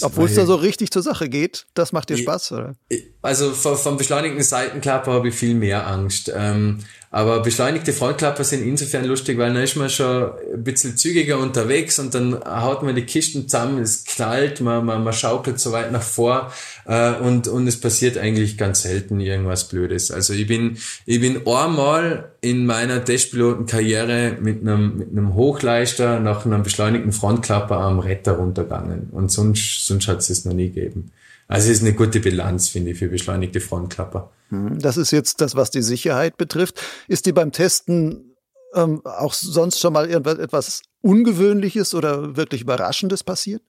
Obwohl es da so richtig zur Sache geht, das macht dir Spaß, oder? Also vom, vom beschleunigten Seitenklapper habe ich viel mehr Angst. Ähm, aber beschleunigte Frontklapper sind insofern lustig, weil dann ist man schon ein bisschen zügiger unterwegs und dann haut man die Kisten zusammen, es knallt, man, man, man schaukelt so weit nach vor äh, und, und es passiert eigentlich ganz selten irgendwas Blödes. Also ich bin, ich bin einmal in meiner Testpilotenkarriere mit einem, mit einem Hochleister nach einem beschleunigten Frontklapper am Retter runtergegangen und sonst, sonst hat es es noch nie gegeben. Also es ist eine gute Bilanz, finde ich, für beschleunigte Frontklapper. Hm, das ist jetzt das, was die Sicherheit betrifft. Ist dir beim Testen ähm, auch sonst schon mal etwas Ungewöhnliches oder wirklich Überraschendes passiert?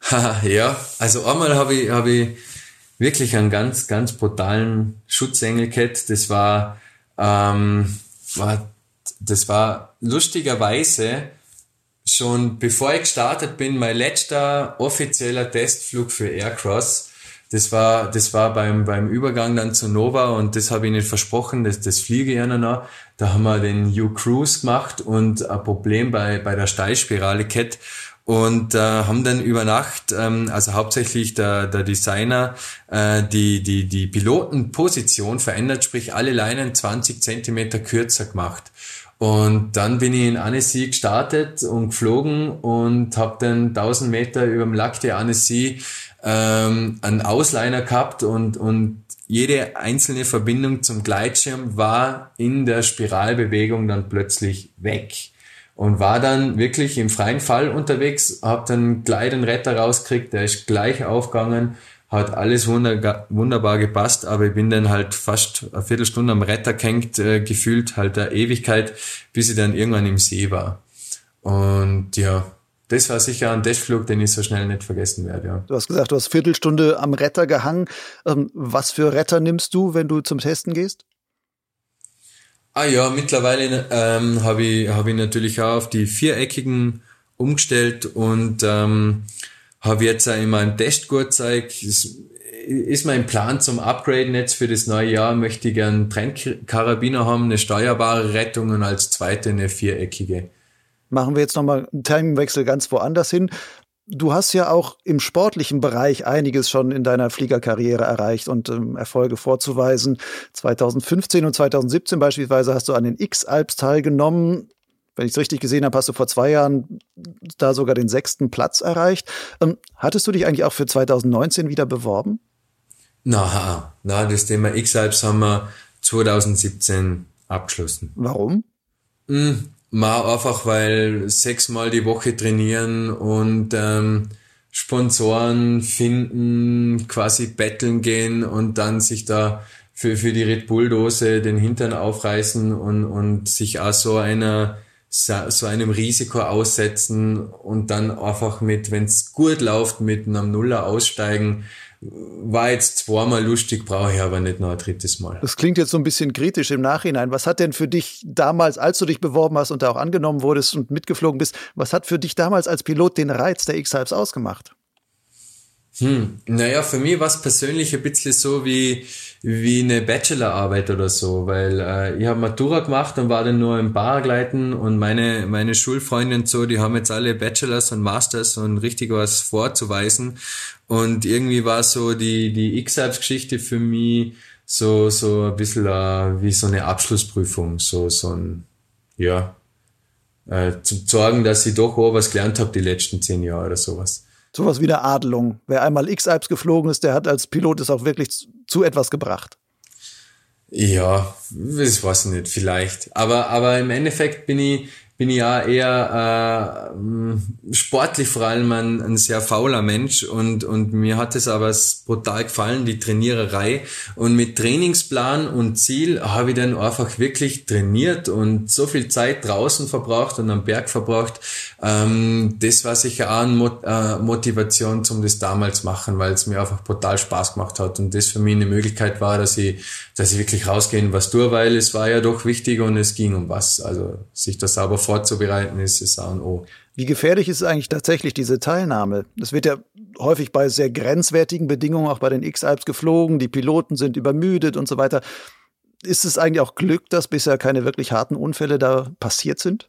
ja, also einmal habe ich, hab ich wirklich einen ganz, ganz brutalen Schutzengel gehabt. Das war, ähm, war, das war lustigerweise schon bevor ich gestartet bin, mein letzter offizieller Testflug für Aircross. Das war, das war beim, beim Übergang dann zu Nova und das habe ich nicht versprochen, das, das fliege ich noch. Da haben wir den U-Cruise gemacht und ein Problem bei, bei der Steilspirale gehabt und äh, haben dann über Nacht, ähm, also hauptsächlich der, der Designer, äh, die, die, die Pilotenposition verändert, sprich alle Leinen 20 Zentimeter kürzer gemacht. Und dann bin ich in Annecy gestartet und geflogen und habe dann 1000 Meter über dem Lac de Annecy ähm, einen Ausliner gehabt und, und jede einzelne Verbindung zum Gleitschirm war in der Spiralbewegung dann plötzlich weg und war dann wirklich im freien Fall unterwegs, habe dann gleich den Retter rausgekriegt, der ist gleich aufgegangen hat alles wunderbar gepasst, aber ich bin dann halt fast eine Viertelstunde am Retter gehängt, äh, gefühlt halt der Ewigkeit, bis ich dann irgendwann im See war. Und ja, das war sicher ein Testflug, den ich so schnell nicht vergessen werde. Ja. Du hast gesagt, du hast Viertelstunde am Retter gehangen. Ähm, was für Retter nimmst du, wenn du zum Testen gehst? Ah ja, mittlerweile ähm, habe ich, hab ich natürlich auch auf die viereckigen umgestellt und ähm, habe jetzt auch in meinem Testgurtzeug, ist, ist mein Plan zum Upgraden jetzt für das neue Jahr, möchte ich gern Trennkarabiner haben, eine steuerbare Rettung und als zweite eine viereckige. Machen wir jetzt nochmal einen Timingwechsel ganz woanders hin. Du hast ja auch im sportlichen Bereich einiges schon in deiner Fliegerkarriere erreicht und ähm, Erfolge vorzuweisen. 2015 und 2017 beispielsweise hast du an den X-Alps teilgenommen wenn ich es richtig gesehen habe, hast du vor zwei Jahren da sogar den sechsten Platz erreicht. Ähm, hattest du dich eigentlich auch für 2019 wieder beworben? Na, na, das Thema X-Alps haben wir 2017 abgeschlossen. Warum? Hm, mal einfach, weil sechsmal die Woche trainieren und ähm, Sponsoren finden, quasi betteln gehen und dann sich da für, für die Red Bull-Dose den Hintern aufreißen und, und sich auch so einer so einem Risiko aussetzen und dann einfach mit, wenn es gut läuft, mit einem Nuller aussteigen. War jetzt zweimal lustig, brauche ich aber nicht noch ein drittes Mal. Das klingt jetzt so ein bisschen kritisch im Nachhinein. Was hat denn für dich damals, als du dich beworben hast und da auch angenommen wurdest und mitgeflogen bist, was hat für dich damals als Pilot den Reiz der X-Hypes ausgemacht? Hm, naja, für mich war es persönlich ein bisschen so wie, wie eine Bachelorarbeit oder so, weil äh, ich habe Matura gemacht und war dann nur im Bargleiten und meine, meine Schulfreunde und so, die haben jetzt alle Bachelors und Masters und richtig was vorzuweisen. Und irgendwie war so die, die X-Apps-Geschichte für mich so, so ein bisschen äh, wie so eine Abschlussprüfung, so, so ein, ja, äh, zu sorgen, dass ich doch auch was gelernt habe die letzten zehn Jahre oder sowas sowas wie eine Adelung. Wer einmal X-Alps geflogen ist, der hat als Pilot es auch wirklich zu etwas gebracht. Ja, das weiß ich nicht, vielleicht. Aber, aber im Endeffekt bin ich, bin ich ja eher äh, sportlich vor allem ein, ein sehr fauler Mensch und, und mir hat es aber brutal gefallen, die Trainiererei. Und mit Trainingsplan und Ziel habe ich dann einfach wirklich trainiert und so viel Zeit draußen verbraucht und am Berg verbraucht. Ähm, das war sicher auch eine Mot äh, Motivation zum das damals machen, weil es mir einfach brutal Spaß gemacht hat. Und das für mich eine Möglichkeit war, dass ich, dass ich wirklich rausgehen was tue, weil es war ja doch wichtig und es ging um was. Also sich das sauber vorzubereiten ist das A und O. Wie gefährlich ist eigentlich tatsächlich diese Teilnahme? Das wird ja häufig bei sehr grenzwertigen Bedingungen auch bei den X-Alps geflogen, die Piloten sind übermüdet und so weiter. ist es eigentlich auch Glück, dass bisher keine wirklich harten Unfälle da passiert sind?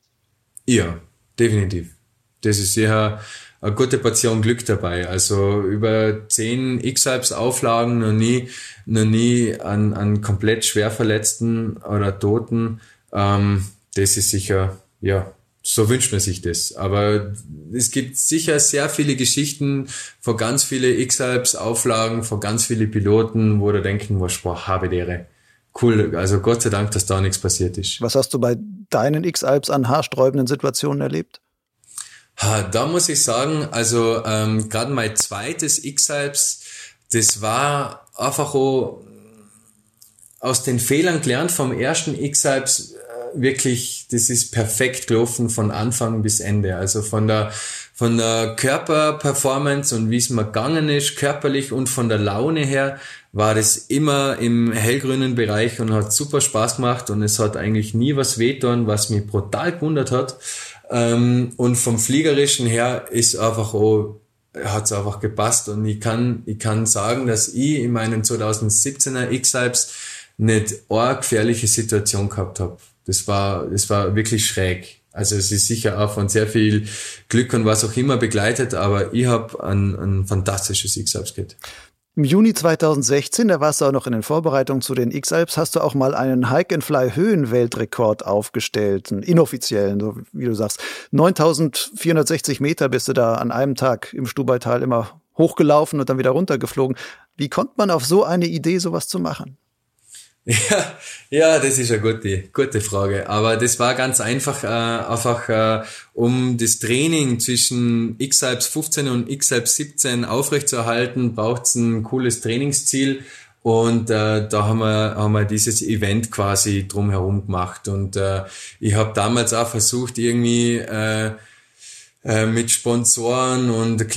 Ja, definitiv. Das ist sicher eine gute Portion Glück dabei. Also über zehn X-Alps-Auflagen noch nie, noch nie an, an komplett schwer Verletzten oder Toten. Ähm, das ist sicher, ja, so wünscht man sich das. Aber es gibt sicher sehr viele Geschichten von ganz viele X-Alps-Auflagen, von ganz viele Piloten, wo du denken musst, boah, habe dere. Cool, also Gott sei Dank, dass da nichts passiert ist. Was hast du bei deinen X-Alps an haarsträubenden Situationen erlebt? Ha, da muss ich sagen, also ähm, gerade mein zweites X-Alps, das war einfach auch aus den Fehlern gelernt vom ersten X-Alps wirklich, das ist perfekt gelaufen von Anfang bis Ende. Also von der, von der Körperperformance und wie es mir gegangen ist, körperlich und von der Laune her, war das immer im hellgrünen Bereich und hat super Spaß gemacht und es hat eigentlich nie was wehtan, was mich brutal gewundert hat. Ähm, und vom Fliegerischen her ist einfach auch hat es einfach gepasst und ich kann, ich kann sagen, dass ich in meinen 2017er X-Alps nicht eine gefährliche Situation gehabt habe. Das war, das war wirklich schräg. Also es ist sicher auch von sehr viel Glück und was auch immer begleitet, aber ich habe ein, ein fantastisches X-Alps gehabt. Im Juni 2016, da warst du auch noch in den Vorbereitungen zu den X-Alps, hast du auch mal einen Hike-and-Fly-Höhenweltrekord aufgestellt, einen inoffiziellen, so wie du sagst. 9460 Meter bist du da an einem Tag im Stubaital immer hochgelaufen und dann wieder runtergeflogen. Wie kommt man auf so eine Idee, sowas zu machen? Ja, ja, das ist eine gute, gute Frage. Aber das war ganz einfach, äh, einfach äh, um das Training zwischen X-Alps 15 und X-Alps 17 aufrechtzuerhalten, braucht es ein cooles Trainingsziel. Und äh, da haben wir, haben wir dieses Event quasi drumherum gemacht. Und äh, ich habe damals auch versucht, irgendwie äh, äh, mit Sponsoren und ein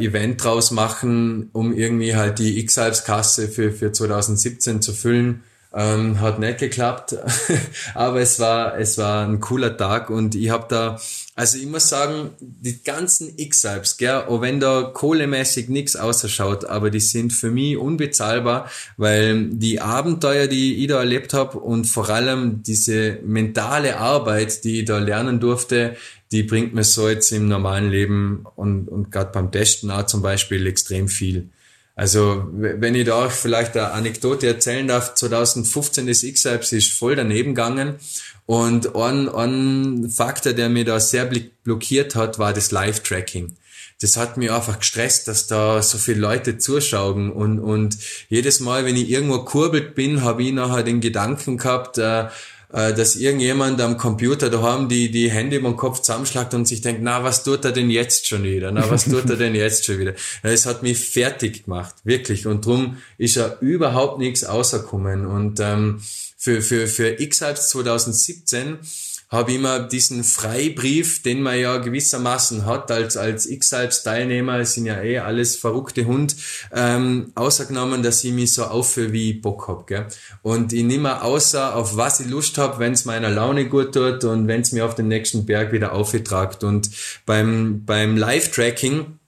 äh, Event draus machen, um irgendwie halt die X-Alps-Kasse für, für 2017 zu füllen. Ähm, hat nicht geklappt, aber es war es war ein cooler Tag und ich habe da, also ich muss sagen, die ganzen X-Alps, gell, auch wenn da kohlemäßig nichts außerschaut, aber die sind für mich unbezahlbar, weil die Abenteuer, die ich da erlebt habe und vor allem diese mentale Arbeit, die ich da lernen durfte, die bringt mir so jetzt im normalen Leben und, und gerade beim Testen auch zum Beispiel extrem viel. Also wenn ich da auch vielleicht eine Anekdote erzählen darf, 2015 das X-Alps ist voll daneben gegangen und ein, ein Faktor, der mir da sehr blockiert hat, war das Live-Tracking. Das hat mich einfach gestresst, dass da so viele Leute zuschauen und, und jedes Mal, wenn ich irgendwo kurbelt bin, habe ich nachher den Gedanken gehabt, äh, äh, dass irgendjemand am Computer da haben, die die Hände über den Kopf zusammenschlagt und sich denkt, na, was tut er denn jetzt schon wieder? Na, was tut er denn jetzt schon wieder? Es hat mich fertig gemacht, wirklich. Und drum ist ja überhaupt nichts außerkommen. Und ähm, für, für, für X-Hypes 2017 habe immer diesen Freibrief, den man ja gewissermaßen hat als, als X-Alps-Teilnehmer, sind ja eh alles verrückte Hund, ähm, außergenommen, dass ich mich so aufführe, wie ich Bock hab. Gell? Und ich nehme außer, auf was ich Lust hab, wenn es meiner Laune gut tut und wenn es mir auf den nächsten Berg wieder aufgetragt. Und beim, beim Live-Tracking,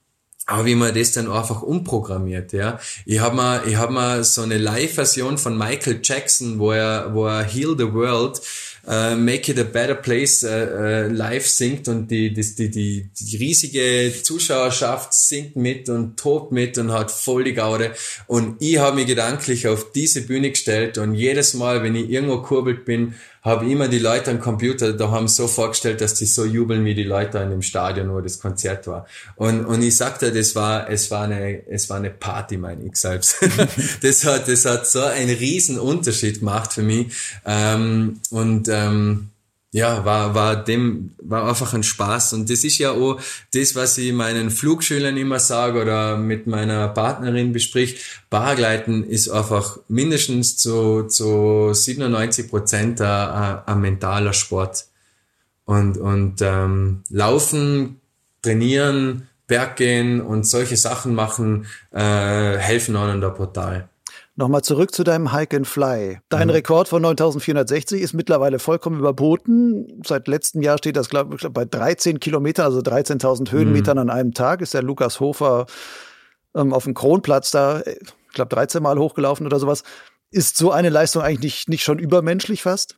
aber wie man das dann einfach umprogrammiert, ja. Ich habe mal, ich habe mal so eine Live-Version von Michael Jackson, wo er, wo er Heal the World äh, Make It a Better Place äh, äh, live singt und die, die, die, die, riesige Zuschauerschaft singt mit und tobt mit und hat voll die Gaude. Und ich habe mich gedanklich auf diese Bühne gestellt und jedes Mal, wenn ich irgendwo kurbelt bin, habe immer die Leute am Computer da haben so vorgestellt, dass die so jubeln wie die Leute in dem Stadion, wo das Konzert war. Und, und ich sagte, das war, es war eine, es war eine Party, mein ich selbst. das hat, das hat so einen riesen Unterschied gemacht für mich. Ähm, und, ähm, ja, war, war dem, war einfach ein Spaß. Und das ist ja auch das, was ich meinen Flugschülern immer sage oder mit meiner Partnerin besprich. Bargleiten ist einfach mindestens zu, zu 97 Prozent ein, ein mentaler Sport. Und, und ähm, Laufen, Trainieren, Berggehen und solche Sachen machen, äh, helfen einem da brutal. Nochmal zurück zu deinem Hike and Fly. Dein mhm. Rekord von 9460 ist mittlerweile vollkommen überboten. Seit letztem Jahr steht das, glaube ich, bei 13 Kilometern, also 13.000 Höhenmetern mhm. an einem Tag. Ist der Lukas Hofer ähm, auf dem Kronplatz da, ich glaube, 13 Mal hochgelaufen oder sowas. Ist so eine Leistung eigentlich nicht, nicht schon übermenschlich fast?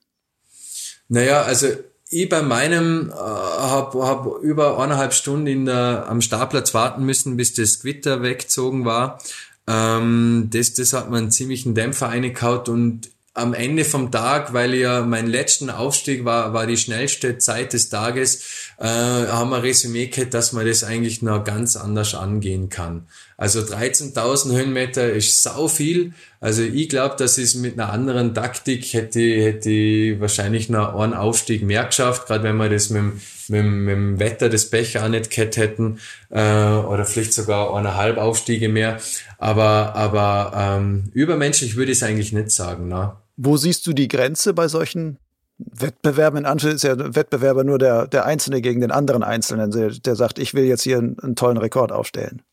Naja, also ich bei meinem äh, habe hab über eineinhalb Stunden in der, am Startplatz warten müssen, bis das Gewitter weggezogen war. Ähm, das, das hat man einen ziemlichen Dämpfer eingekaut und am Ende vom Tag, weil ja mein letzten Aufstieg war, war die schnellste Zeit des Tages, äh, haben wir Resümee gehabt, dass man das eigentlich noch ganz anders angehen kann. Also 13.000 Höhenmeter ist sau viel. Also ich glaube, dass es mit einer anderen Taktik hätte, hätte wahrscheinlich noch einen Aufstieg mehr geschafft, gerade wenn wir das mit, mit, mit dem Wetter des Pech auch nicht gehabt hätten, äh, oder vielleicht sogar eineinhalb Aufstiege mehr. Aber, aber ähm, übermenschlich würde ich es eigentlich nicht sagen. Ne? Wo siehst du die Grenze bei solchen Wettbewerben? In Anführungszeichen ist ja Wettbewerber nur der, der Einzelne gegen den anderen Einzelnen, der, der sagt, ich will jetzt hier einen, einen tollen Rekord aufstellen.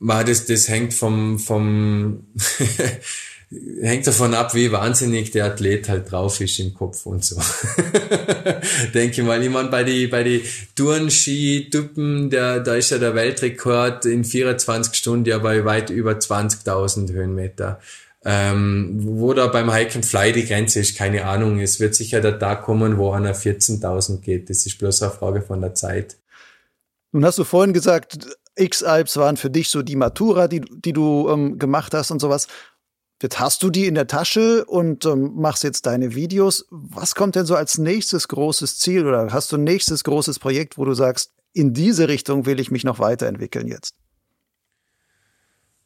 Das, das hängt vom, vom hängt davon ab, wie wahnsinnig der Athlet halt drauf ist im Kopf und so. Denke mal. Ich meine, bei die, bei die Touren-Ski-Typen, der, da ist ja der Weltrekord in 24 Stunden ja bei weit über 20.000 Höhenmeter. Ähm, wo da beim Hike and Fly die Grenze ist, keine Ahnung. Es wird sicher der Tag kommen, wo einer 14.000 geht. Das ist bloß eine Frage von der Zeit. Nun hast du vorhin gesagt, X-Alps waren für dich so die Matura, die, die du ähm, gemacht hast und sowas. Jetzt hast du die in der Tasche und ähm, machst jetzt deine Videos. Was kommt denn so als nächstes großes Ziel oder hast du ein nächstes großes Projekt, wo du sagst, in diese Richtung will ich mich noch weiterentwickeln jetzt?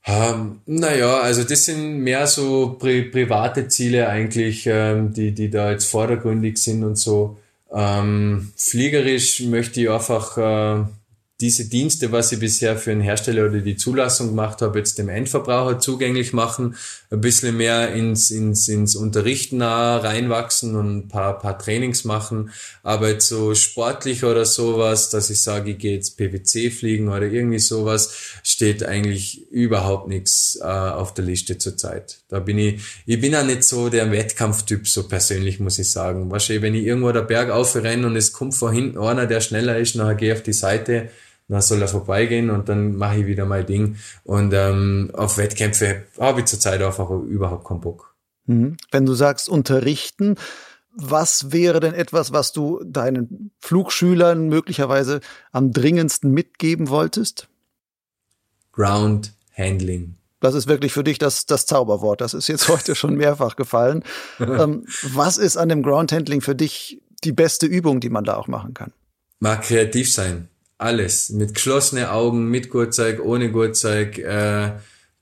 Ähm, naja, also das sind mehr so pri private Ziele eigentlich, ähm, die, die da jetzt vordergründig sind und so. Ähm, fliegerisch möchte ich einfach äh, diese Dienste, was ich bisher für einen Hersteller oder die Zulassung gemacht habe, jetzt dem Endverbraucher zugänglich machen, ein bisschen mehr ins, ins, ins Unterrichten reinwachsen und ein paar, paar Trainings machen. Aber jetzt so sportlich oder sowas, dass ich sage, ich gehe jetzt PwC fliegen oder irgendwie sowas, steht eigentlich überhaupt nichts äh, auf der Liste zurzeit. Da bin ich, ich bin auch nicht so der Wettkampftyp, so persönlich muss ich sagen. Wahrscheinlich, wenn ich irgendwo der Berg aufrenne und es kommt von hinten einer, der schneller ist, nachher gehe ich auf die Seite, dann soll er vorbeigehen und dann mache ich wieder mein Ding. Und ähm, auf Wettkämpfe habe ich zurzeit einfach überhaupt keinen Bock. Mhm. Wenn du sagst unterrichten, was wäre denn etwas, was du deinen Flugschülern möglicherweise am dringendsten mitgeben wolltest? Ground Handling. Das ist wirklich für dich das, das Zauberwort. Das ist jetzt heute schon mehrfach gefallen. ähm, was ist an dem Ground Handling für dich die beste Übung, die man da auch machen kann? Mal kreativ sein alles. Mit geschlossenen Augen, mit Gurtzeug, ohne Gurtzeug, äh,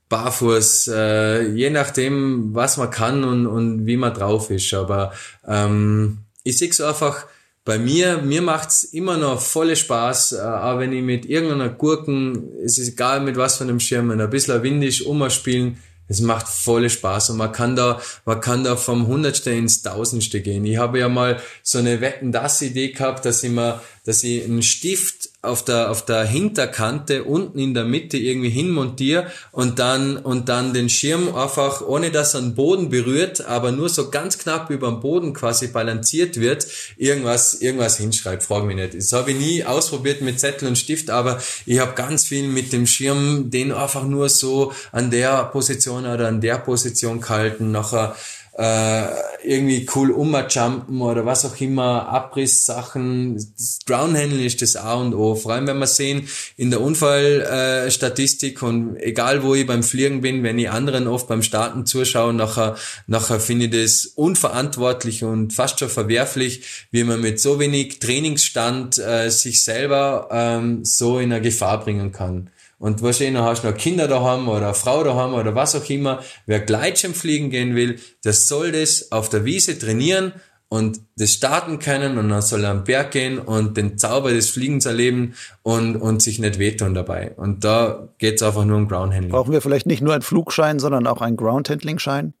barfuß, äh, je nachdem, was man kann und, und wie man drauf ist. Aber ähm, ich sehe so einfach, bei mir, mir macht's immer noch volle Spaß, äh, auch wenn ich mit irgendeiner Gurken, es ist egal mit was von einem Schirm, ein bisschen windig umspielen, es macht volle Spaß und man kann da, man kann da vom Hundertste ins Tausendste gehen. Ich habe ja mal so eine Wetten-Das-Idee gehabt, dass ich mal, dass ich einen Stift auf der, auf der Hinterkante unten in der Mitte irgendwie hinmontiere und dann, und dann den Schirm einfach, ohne dass er den Boden berührt, aber nur so ganz knapp über dem Boden quasi balanciert wird, irgendwas, irgendwas hinschreibt, frag mich nicht. Das habe ich nie ausprobiert mit Zettel und Stift, aber ich habe ganz viel mit dem Schirm den einfach nur so an der Position oder an der Position gehalten, nachher äh, irgendwie cool umjumpen oder was auch immer, Abrisssachen. Das Groundhandling ist das A und O. Vor allem, wenn wir sehen, in der Unfallstatistik und egal wo ich beim Fliegen bin, wenn ich anderen oft beim Starten zuschaue, nachher, nachher finde ich das unverantwortlich und fast schon verwerflich, wie man mit so wenig Trainingsstand äh, sich selber ähm, so in eine Gefahr bringen kann. Und wahrscheinlich hast du noch Kinder daheim oder eine Frau daheim oder was auch immer. Wer Gleitschirm fliegen gehen will, der soll das auf der Wiese trainieren und das starten können und dann soll er am Berg gehen und den Zauber des Fliegens erleben und, und sich nicht wehtun dabei. Und da geht's einfach nur um Groundhandling. Brauchen wir vielleicht nicht nur einen Flugschein, sondern auch einen Groundhandling-Schein?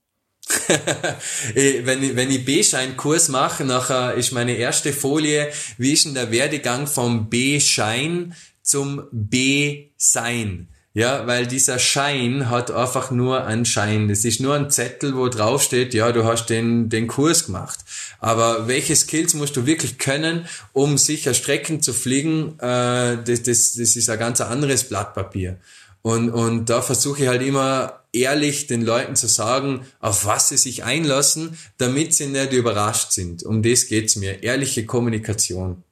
wenn ich, wenn ich B-Schein-Kurs mache, nachher ist meine erste Folie, wie ist denn der Werdegang vom B-Schein zum B-Sein. Ja, weil dieser Schein hat einfach nur einen Schein. Das ist nur ein Zettel, wo drauf steht, ja, du hast den, den Kurs gemacht. Aber welche Skills musst du wirklich können, um sicher Strecken zu fliegen, äh, das, das, das ist ein ganz anderes Blatt Papier. Und, und da versuche ich halt immer ehrlich den Leuten zu sagen, auf was sie sich einlassen, damit sie nicht überrascht sind. Um das geht's mir. Ehrliche Kommunikation.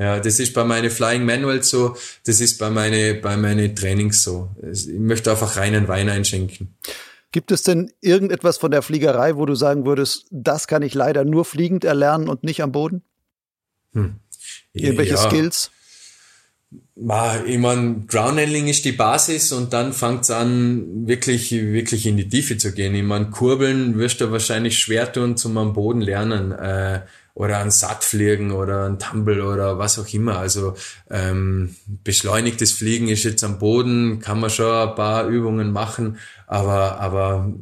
Ja, das ist bei meinen Flying Manuals so, das ist bei meinen bei meine Trainings so. Ich möchte einfach reinen Wein einschenken. Gibt es denn irgendetwas von der Fliegerei, wo du sagen würdest, das kann ich leider nur fliegend erlernen und nicht am Boden? Hm. Irgendwelche ja. Skills? Ich meine, Groundhandling ist die Basis und dann fängt's an, wirklich, wirklich in die Tiefe zu gehen. Ich meine, Kurbeln wirst du wahrscheinlich schwer tun zum am Boden lernen. Äh, oder ein Sattfliegen oder ein Tumble oder was auch immer. Also ähm, beschleunigtes Fliegen ist jetzt am Boden, kann man schon ein paar Übungen machen, aber, aber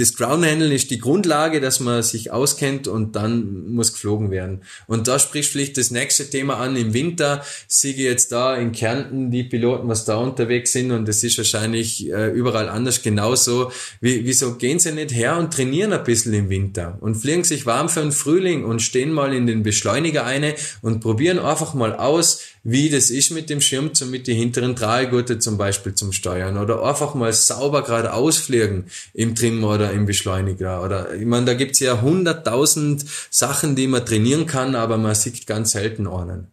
das Groundhandling ist die Grundlage, dass man sich auskennt und dann muss geflogen werden. Und da spricht vielleicht das nächste Thema an. Im Winter sehe ich jetzt da in Kärnten die Piloten, was da unterwegs sind und das ist wahrscheinlich äh, überall anders genauso. Wie, wieso gehen sie nicht her und trainieren ein bisschen im Winter und fliegen sich warm für den Frühling und stehen mal in den Beschleuniger eine und probieren einfach mal aus, wie das ist mit dem Schirm zum mit die hinteren Trahlgurte zum Beispiel zum Steuern oder einfach mal sauber geradeaus fliegen im Trim oder im Beschleuniger oder ich meine, da gibt's ja hunderttausend Sachen, die man trainieren kann, aber man sieht ganz selten einen.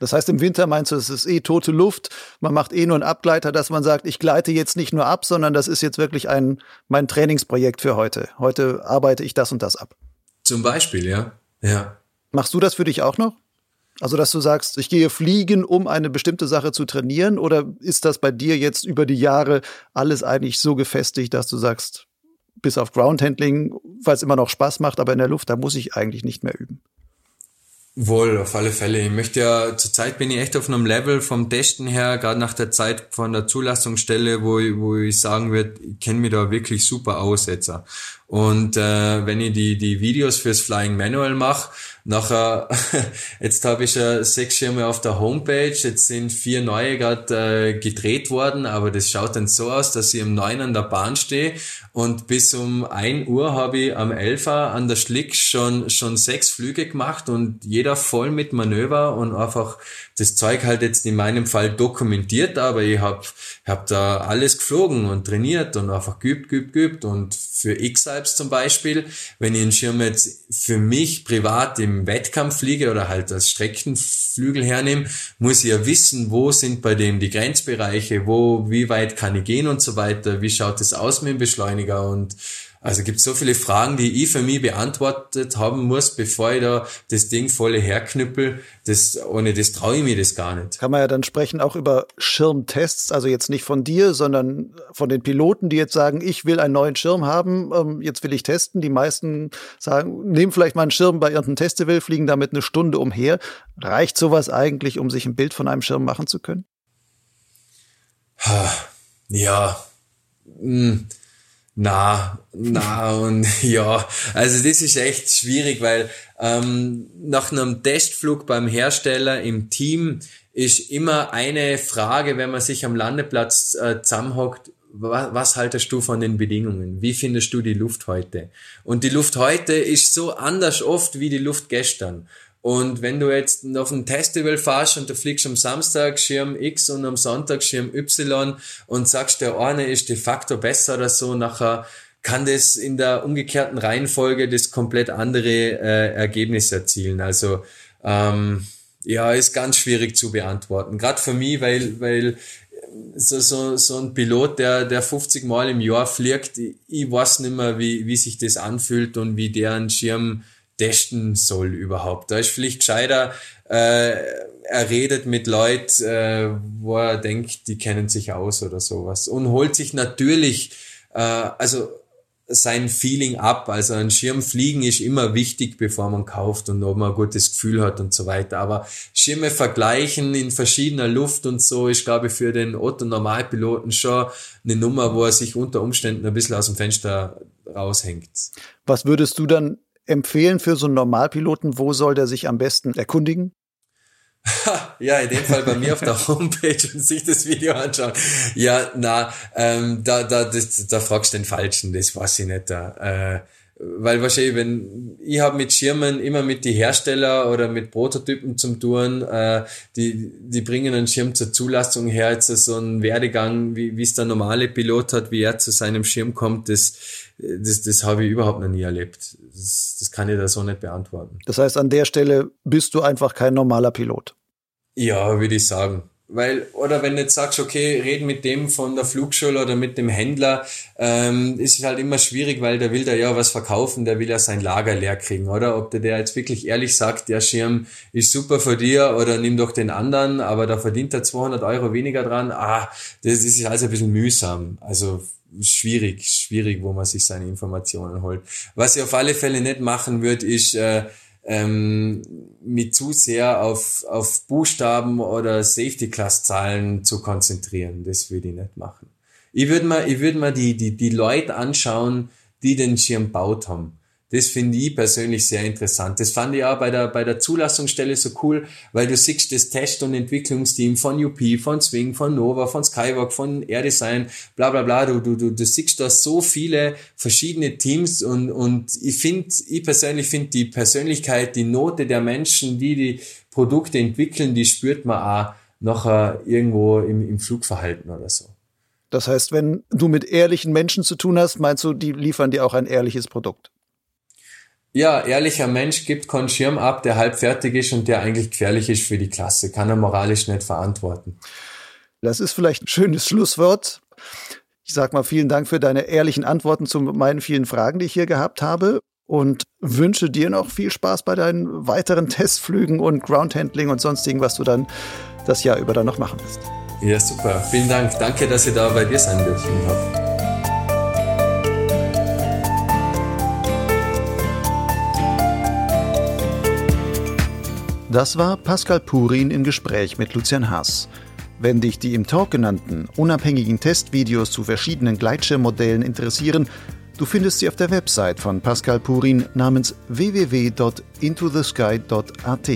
Das heißt, im Winter meinst du, es ist eh tote Luft. Man macht eh nur einen Abgleiter, dass man sagt, ich gleite jetzt nicht nur ab, sondern das ist jetzt wirklich ein, mein Trainingsprojekt für heute. Heute arbeite ich das und das ab. Zum Beispiel, ja. Ja. Machst du das für dich auch noch? Also, dass du sagst, ich gehe fliegen, um eine bestimmte Sache zu trainieren, oder ist das bei dir jetzt über die Jahre alles eigentlich so gefestigt, dass du sagst, bis auf Groundhandling, weil es immer noch Spaß macht, aber in der Luft, da muss ich eigentlich nicht mehr üben? Wohl, auf alle Fälle. Ich möchte ja, zurzeit bin ich echt auf einem Level vom Testen her, gerade nach der Zeit von der Zulassungsstelle, wo ich, wo ich sagen würde, ich kenne mich da wirklich super aus jetzt. Und äh, wenn ich die, die Videos fürs Flying Manual mache, nachher, jetzt habe ich ja sechs Schirme auf der Homepage, jetzt sind vier neue gerade äh, gedreht worden, aber das schaut dann so aus, dass ich um neun an der Bahn stehe. Und bis um ein Uhr habe ich am Elfer an der Schlick schon, schon sechs Flüge gemacht und jeder voll mit Manöver und einfach das Zeug halt jetzt in meinem Fall dokumentiert, aber ich habe hab da alles geflogen und trainiert und einfach geübt, geübt, geübt und für X-Alps zum Beispiel, wenn ich einen Schirm jetzt für mich privat im Wettkampf fliege oder halt als Streckenflügel hernehme, muss ich ja wissen, wo sind bei dem die Grenzbereiche, wo, wie weit kann ich gehen und so weiter, wie schaut es aus mit dem Beschleuniger und also gibt so viele Fragen, die ich für mich beantwortet haben muss, bevor ich da das Ding voll herknüppel. Das, ohne das traue ich mir das gar nicht. Kann man ja dann sprechen auch über Schirmtests, also jetzt nicht von dir, sondern von den Piloten, die jetzt sagen, ich will einen neuen Schirm haben, ähm, jetzt will ich testen. Die meisten sagen, nehmen vielleicht mal einen Schirm bei irgendeinem Festival, fliegen damit eine Stunde umher. Reicht sowas eigentlich, um sich ein Bild von einem Schirm machen zu können? Ja. Hm na, na und ja, also das ist echt schwierig, weil ähm, nach einem Testflug beim Hersteller im Team ist immer eine Frage, wenn man sich am Landeplatz äh, zusammenhockt, was, was haltest du von den Bedingungen? Wie findest du die Luft heute? Und die Luft heute ist so anders oft wie die Luft gestern. Und wenn du jetzt auf ein Festival fährst und du fliegst am Samstag Schirm X und am Sonntag Schirm Y und sagst, der eine ist de facto besser oder so, nachher kann das in der umgekehrten Reihenfolge das komplett andere äh, Ergebnis erzielen. Also ähm, ja, ist ganz schwierig zu beantworten. Gerade für mich, weil, weil so, so, so ein Pilot, der, der 50 Mal im Jahr fliegt, ich, ich weiß nicht mehr, wie, wie sich das anfühlt und wie der einen Schirm testen soll überhaupt. Da ist vielleicht gescheiter, äh, er redet mit Leuten, äh, wo er denkt, die kennen sich aus oder sowas. Und holt sich natürlich, äh, also sein Feeling ab. Also ein Schirm fliegen ist immer wichtig, bevor man kauft und ob man ein gutes Gefühl hat und so weiter. Aber Schirme vergleichen in verschiedener Luft und so ist, glaube ich, für den Otto-Normalpiloten schon eine Nummer, wo er sich unter Umständen ein bisschen aus dem Fenster raushängt. Was würdest du dann empfehlen für so einen Normalpiloten? Wo soll der sich am besten erkundigen? ja, in dem Fall bei mir auf der Homepage und sich das Video anschauen. Ja, na, ähm, da, da, das, da fragst du den Falschen, das weiß ich nicht. Da. Äh, weil wahrscheinlich, wenn ich habe mit Schirmen immer mit die Hersteller oder mit Prototypen zum Touren, äh, die, die bringen einen Schirm zur Zulassung her, jetzt so ein Werdegang, wie es der normale Pilot hat, wie er zu seinem Schirm kommt, das, das, das habe ich überhaupt noch nie erlebt. Das, das kann ich da so nicht beantworten. Das heißt, an der Stelle bist du einfach kein normaler Pilot. Ja, würde ich sagen. Weil, oder wenn du jetzt sagst, okay, red mit dem von der Flugschule oder mit dem Händler, ähm, ist es halt immer schwierig, weil der will da ja was verkaufen, der will ja sein Lager leer kriegen, oder? Ob der, der jetzt wirklich ehrlich sagt, der Schirm ist super für dir oder nimm doch den anderen, aber da verdient er 200 Euro weniger dran, ah, das ist also ein bisschen mühsam. Also schwierig, schwierig, wo man sich seine Informationen holt. Was ich auf alle Fälle nicht machen wird, ist, äh, ähm, mit zu sehr auf, auf Buchstaben oder Safety-Class-Zahlen zu konzentrieren. Das würde ich nicht machen. Ich würde mal, ich würde mal die, die, die Leute anschauen, die den Schirm baut haben. Das finde ich persönlich sehr interessant. Das fand ich auch bei der, bei der Zulassungsstelle so cool, weil du siehst das Test- und Entwicklungsteam von UP, von Swing, von Nova, von Skywalk, von AirDesign, bla bla bla. Du, du, du, du siehst da so viele verschiedene Teams und, und ich finde, ich persönlich finde die Persönlichkeit, die Note der Menschen, die die Produkte entwickeln, die spürt man auch nachher irgendwo im, im Flugverhalten oder so. Das heißt, wenn du mit ehrlichen Menschen zu tun hast, meinst du, die liefern dir auch ein ehrliches Produkt? Ja, ehrlicher Mensch gibt keinen Schirm ab, der halb fertig ist und der eigentlich gefährlich ist für die Klasse. Kann er moralisch nicht verantworten. Das ist vielleicht ein schönes Schlusswort. Ich sag mal vielen Dank für deine ehrlichen Antworten zu meinen vielen Fragen, die ich hier gehabt habe und wünsche dir noch viel Spaß bei deinen weiteren Testflügen und Groundhandling und sonstigen, was du dann das Jahr über dann noch machen wirst. Ja, super. Vielen Dank. Danke, dass ihr da bei dir sein dürfen habt. Das war Pascal Purin im Gespräch mit Lucian Haas. Wenn dich die im Talk genannten unabhängigen Testvideos zu verschiedenen Gleitschirmmodellen interessieren, du findest sie auf der Website von Pascal Purin namens www.intothesky.at.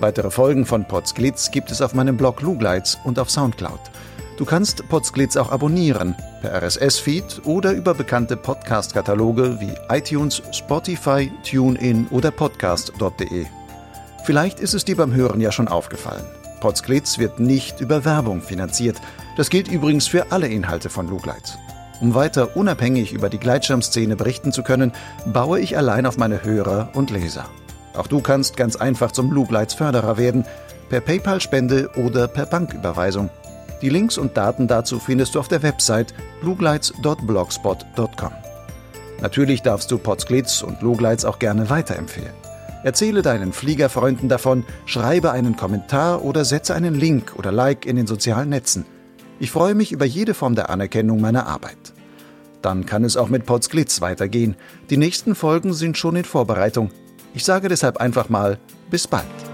Weitere Folgen von Potsglitz gibt es auf meinem Blog Lugleitz und auf Soundcloud. Du kannst Potsglitz auch abonnieren, per RSS-Feed oder über bekannte Podcast-Kataloge wie iTunes, Spotify, TuneIn oder podcast.de. Vielleicht ist es dir beim Hören ja schon aufgefallen. Potsglitz wird nicht über Werbung finanziert. Das gilt übrigens für alle Inhalte von Lugleitz. Um weiter unabhängig über die Gleitschirmszene berichten zu können, baue ich allein auf meine Hörer und Leser. Auch du kannst ganz einfach zum Lugleitz Förderer werden, per PayPal-Spende oder per Banküberweisung. Die Links und Daten dazu findest du auf der Website lugleitz.blogspot.com. Natürlich darfst du Potsglitz und Lugleitz auch gerne weiterempfehlen. Erzähle deinen Fliegerfreunden davon, schreibe einen Kommentar oder setze einen Link oder Like in den sozialen Netzen. Ich freue mich über jede Form der Anerkennung meiner Arbeit. Dann kann es auch mit Potsglitz weitergehen. Die nächsten Folgen sind schon in Vorbereitung. Ich sage deshalb einfach mal bis bald.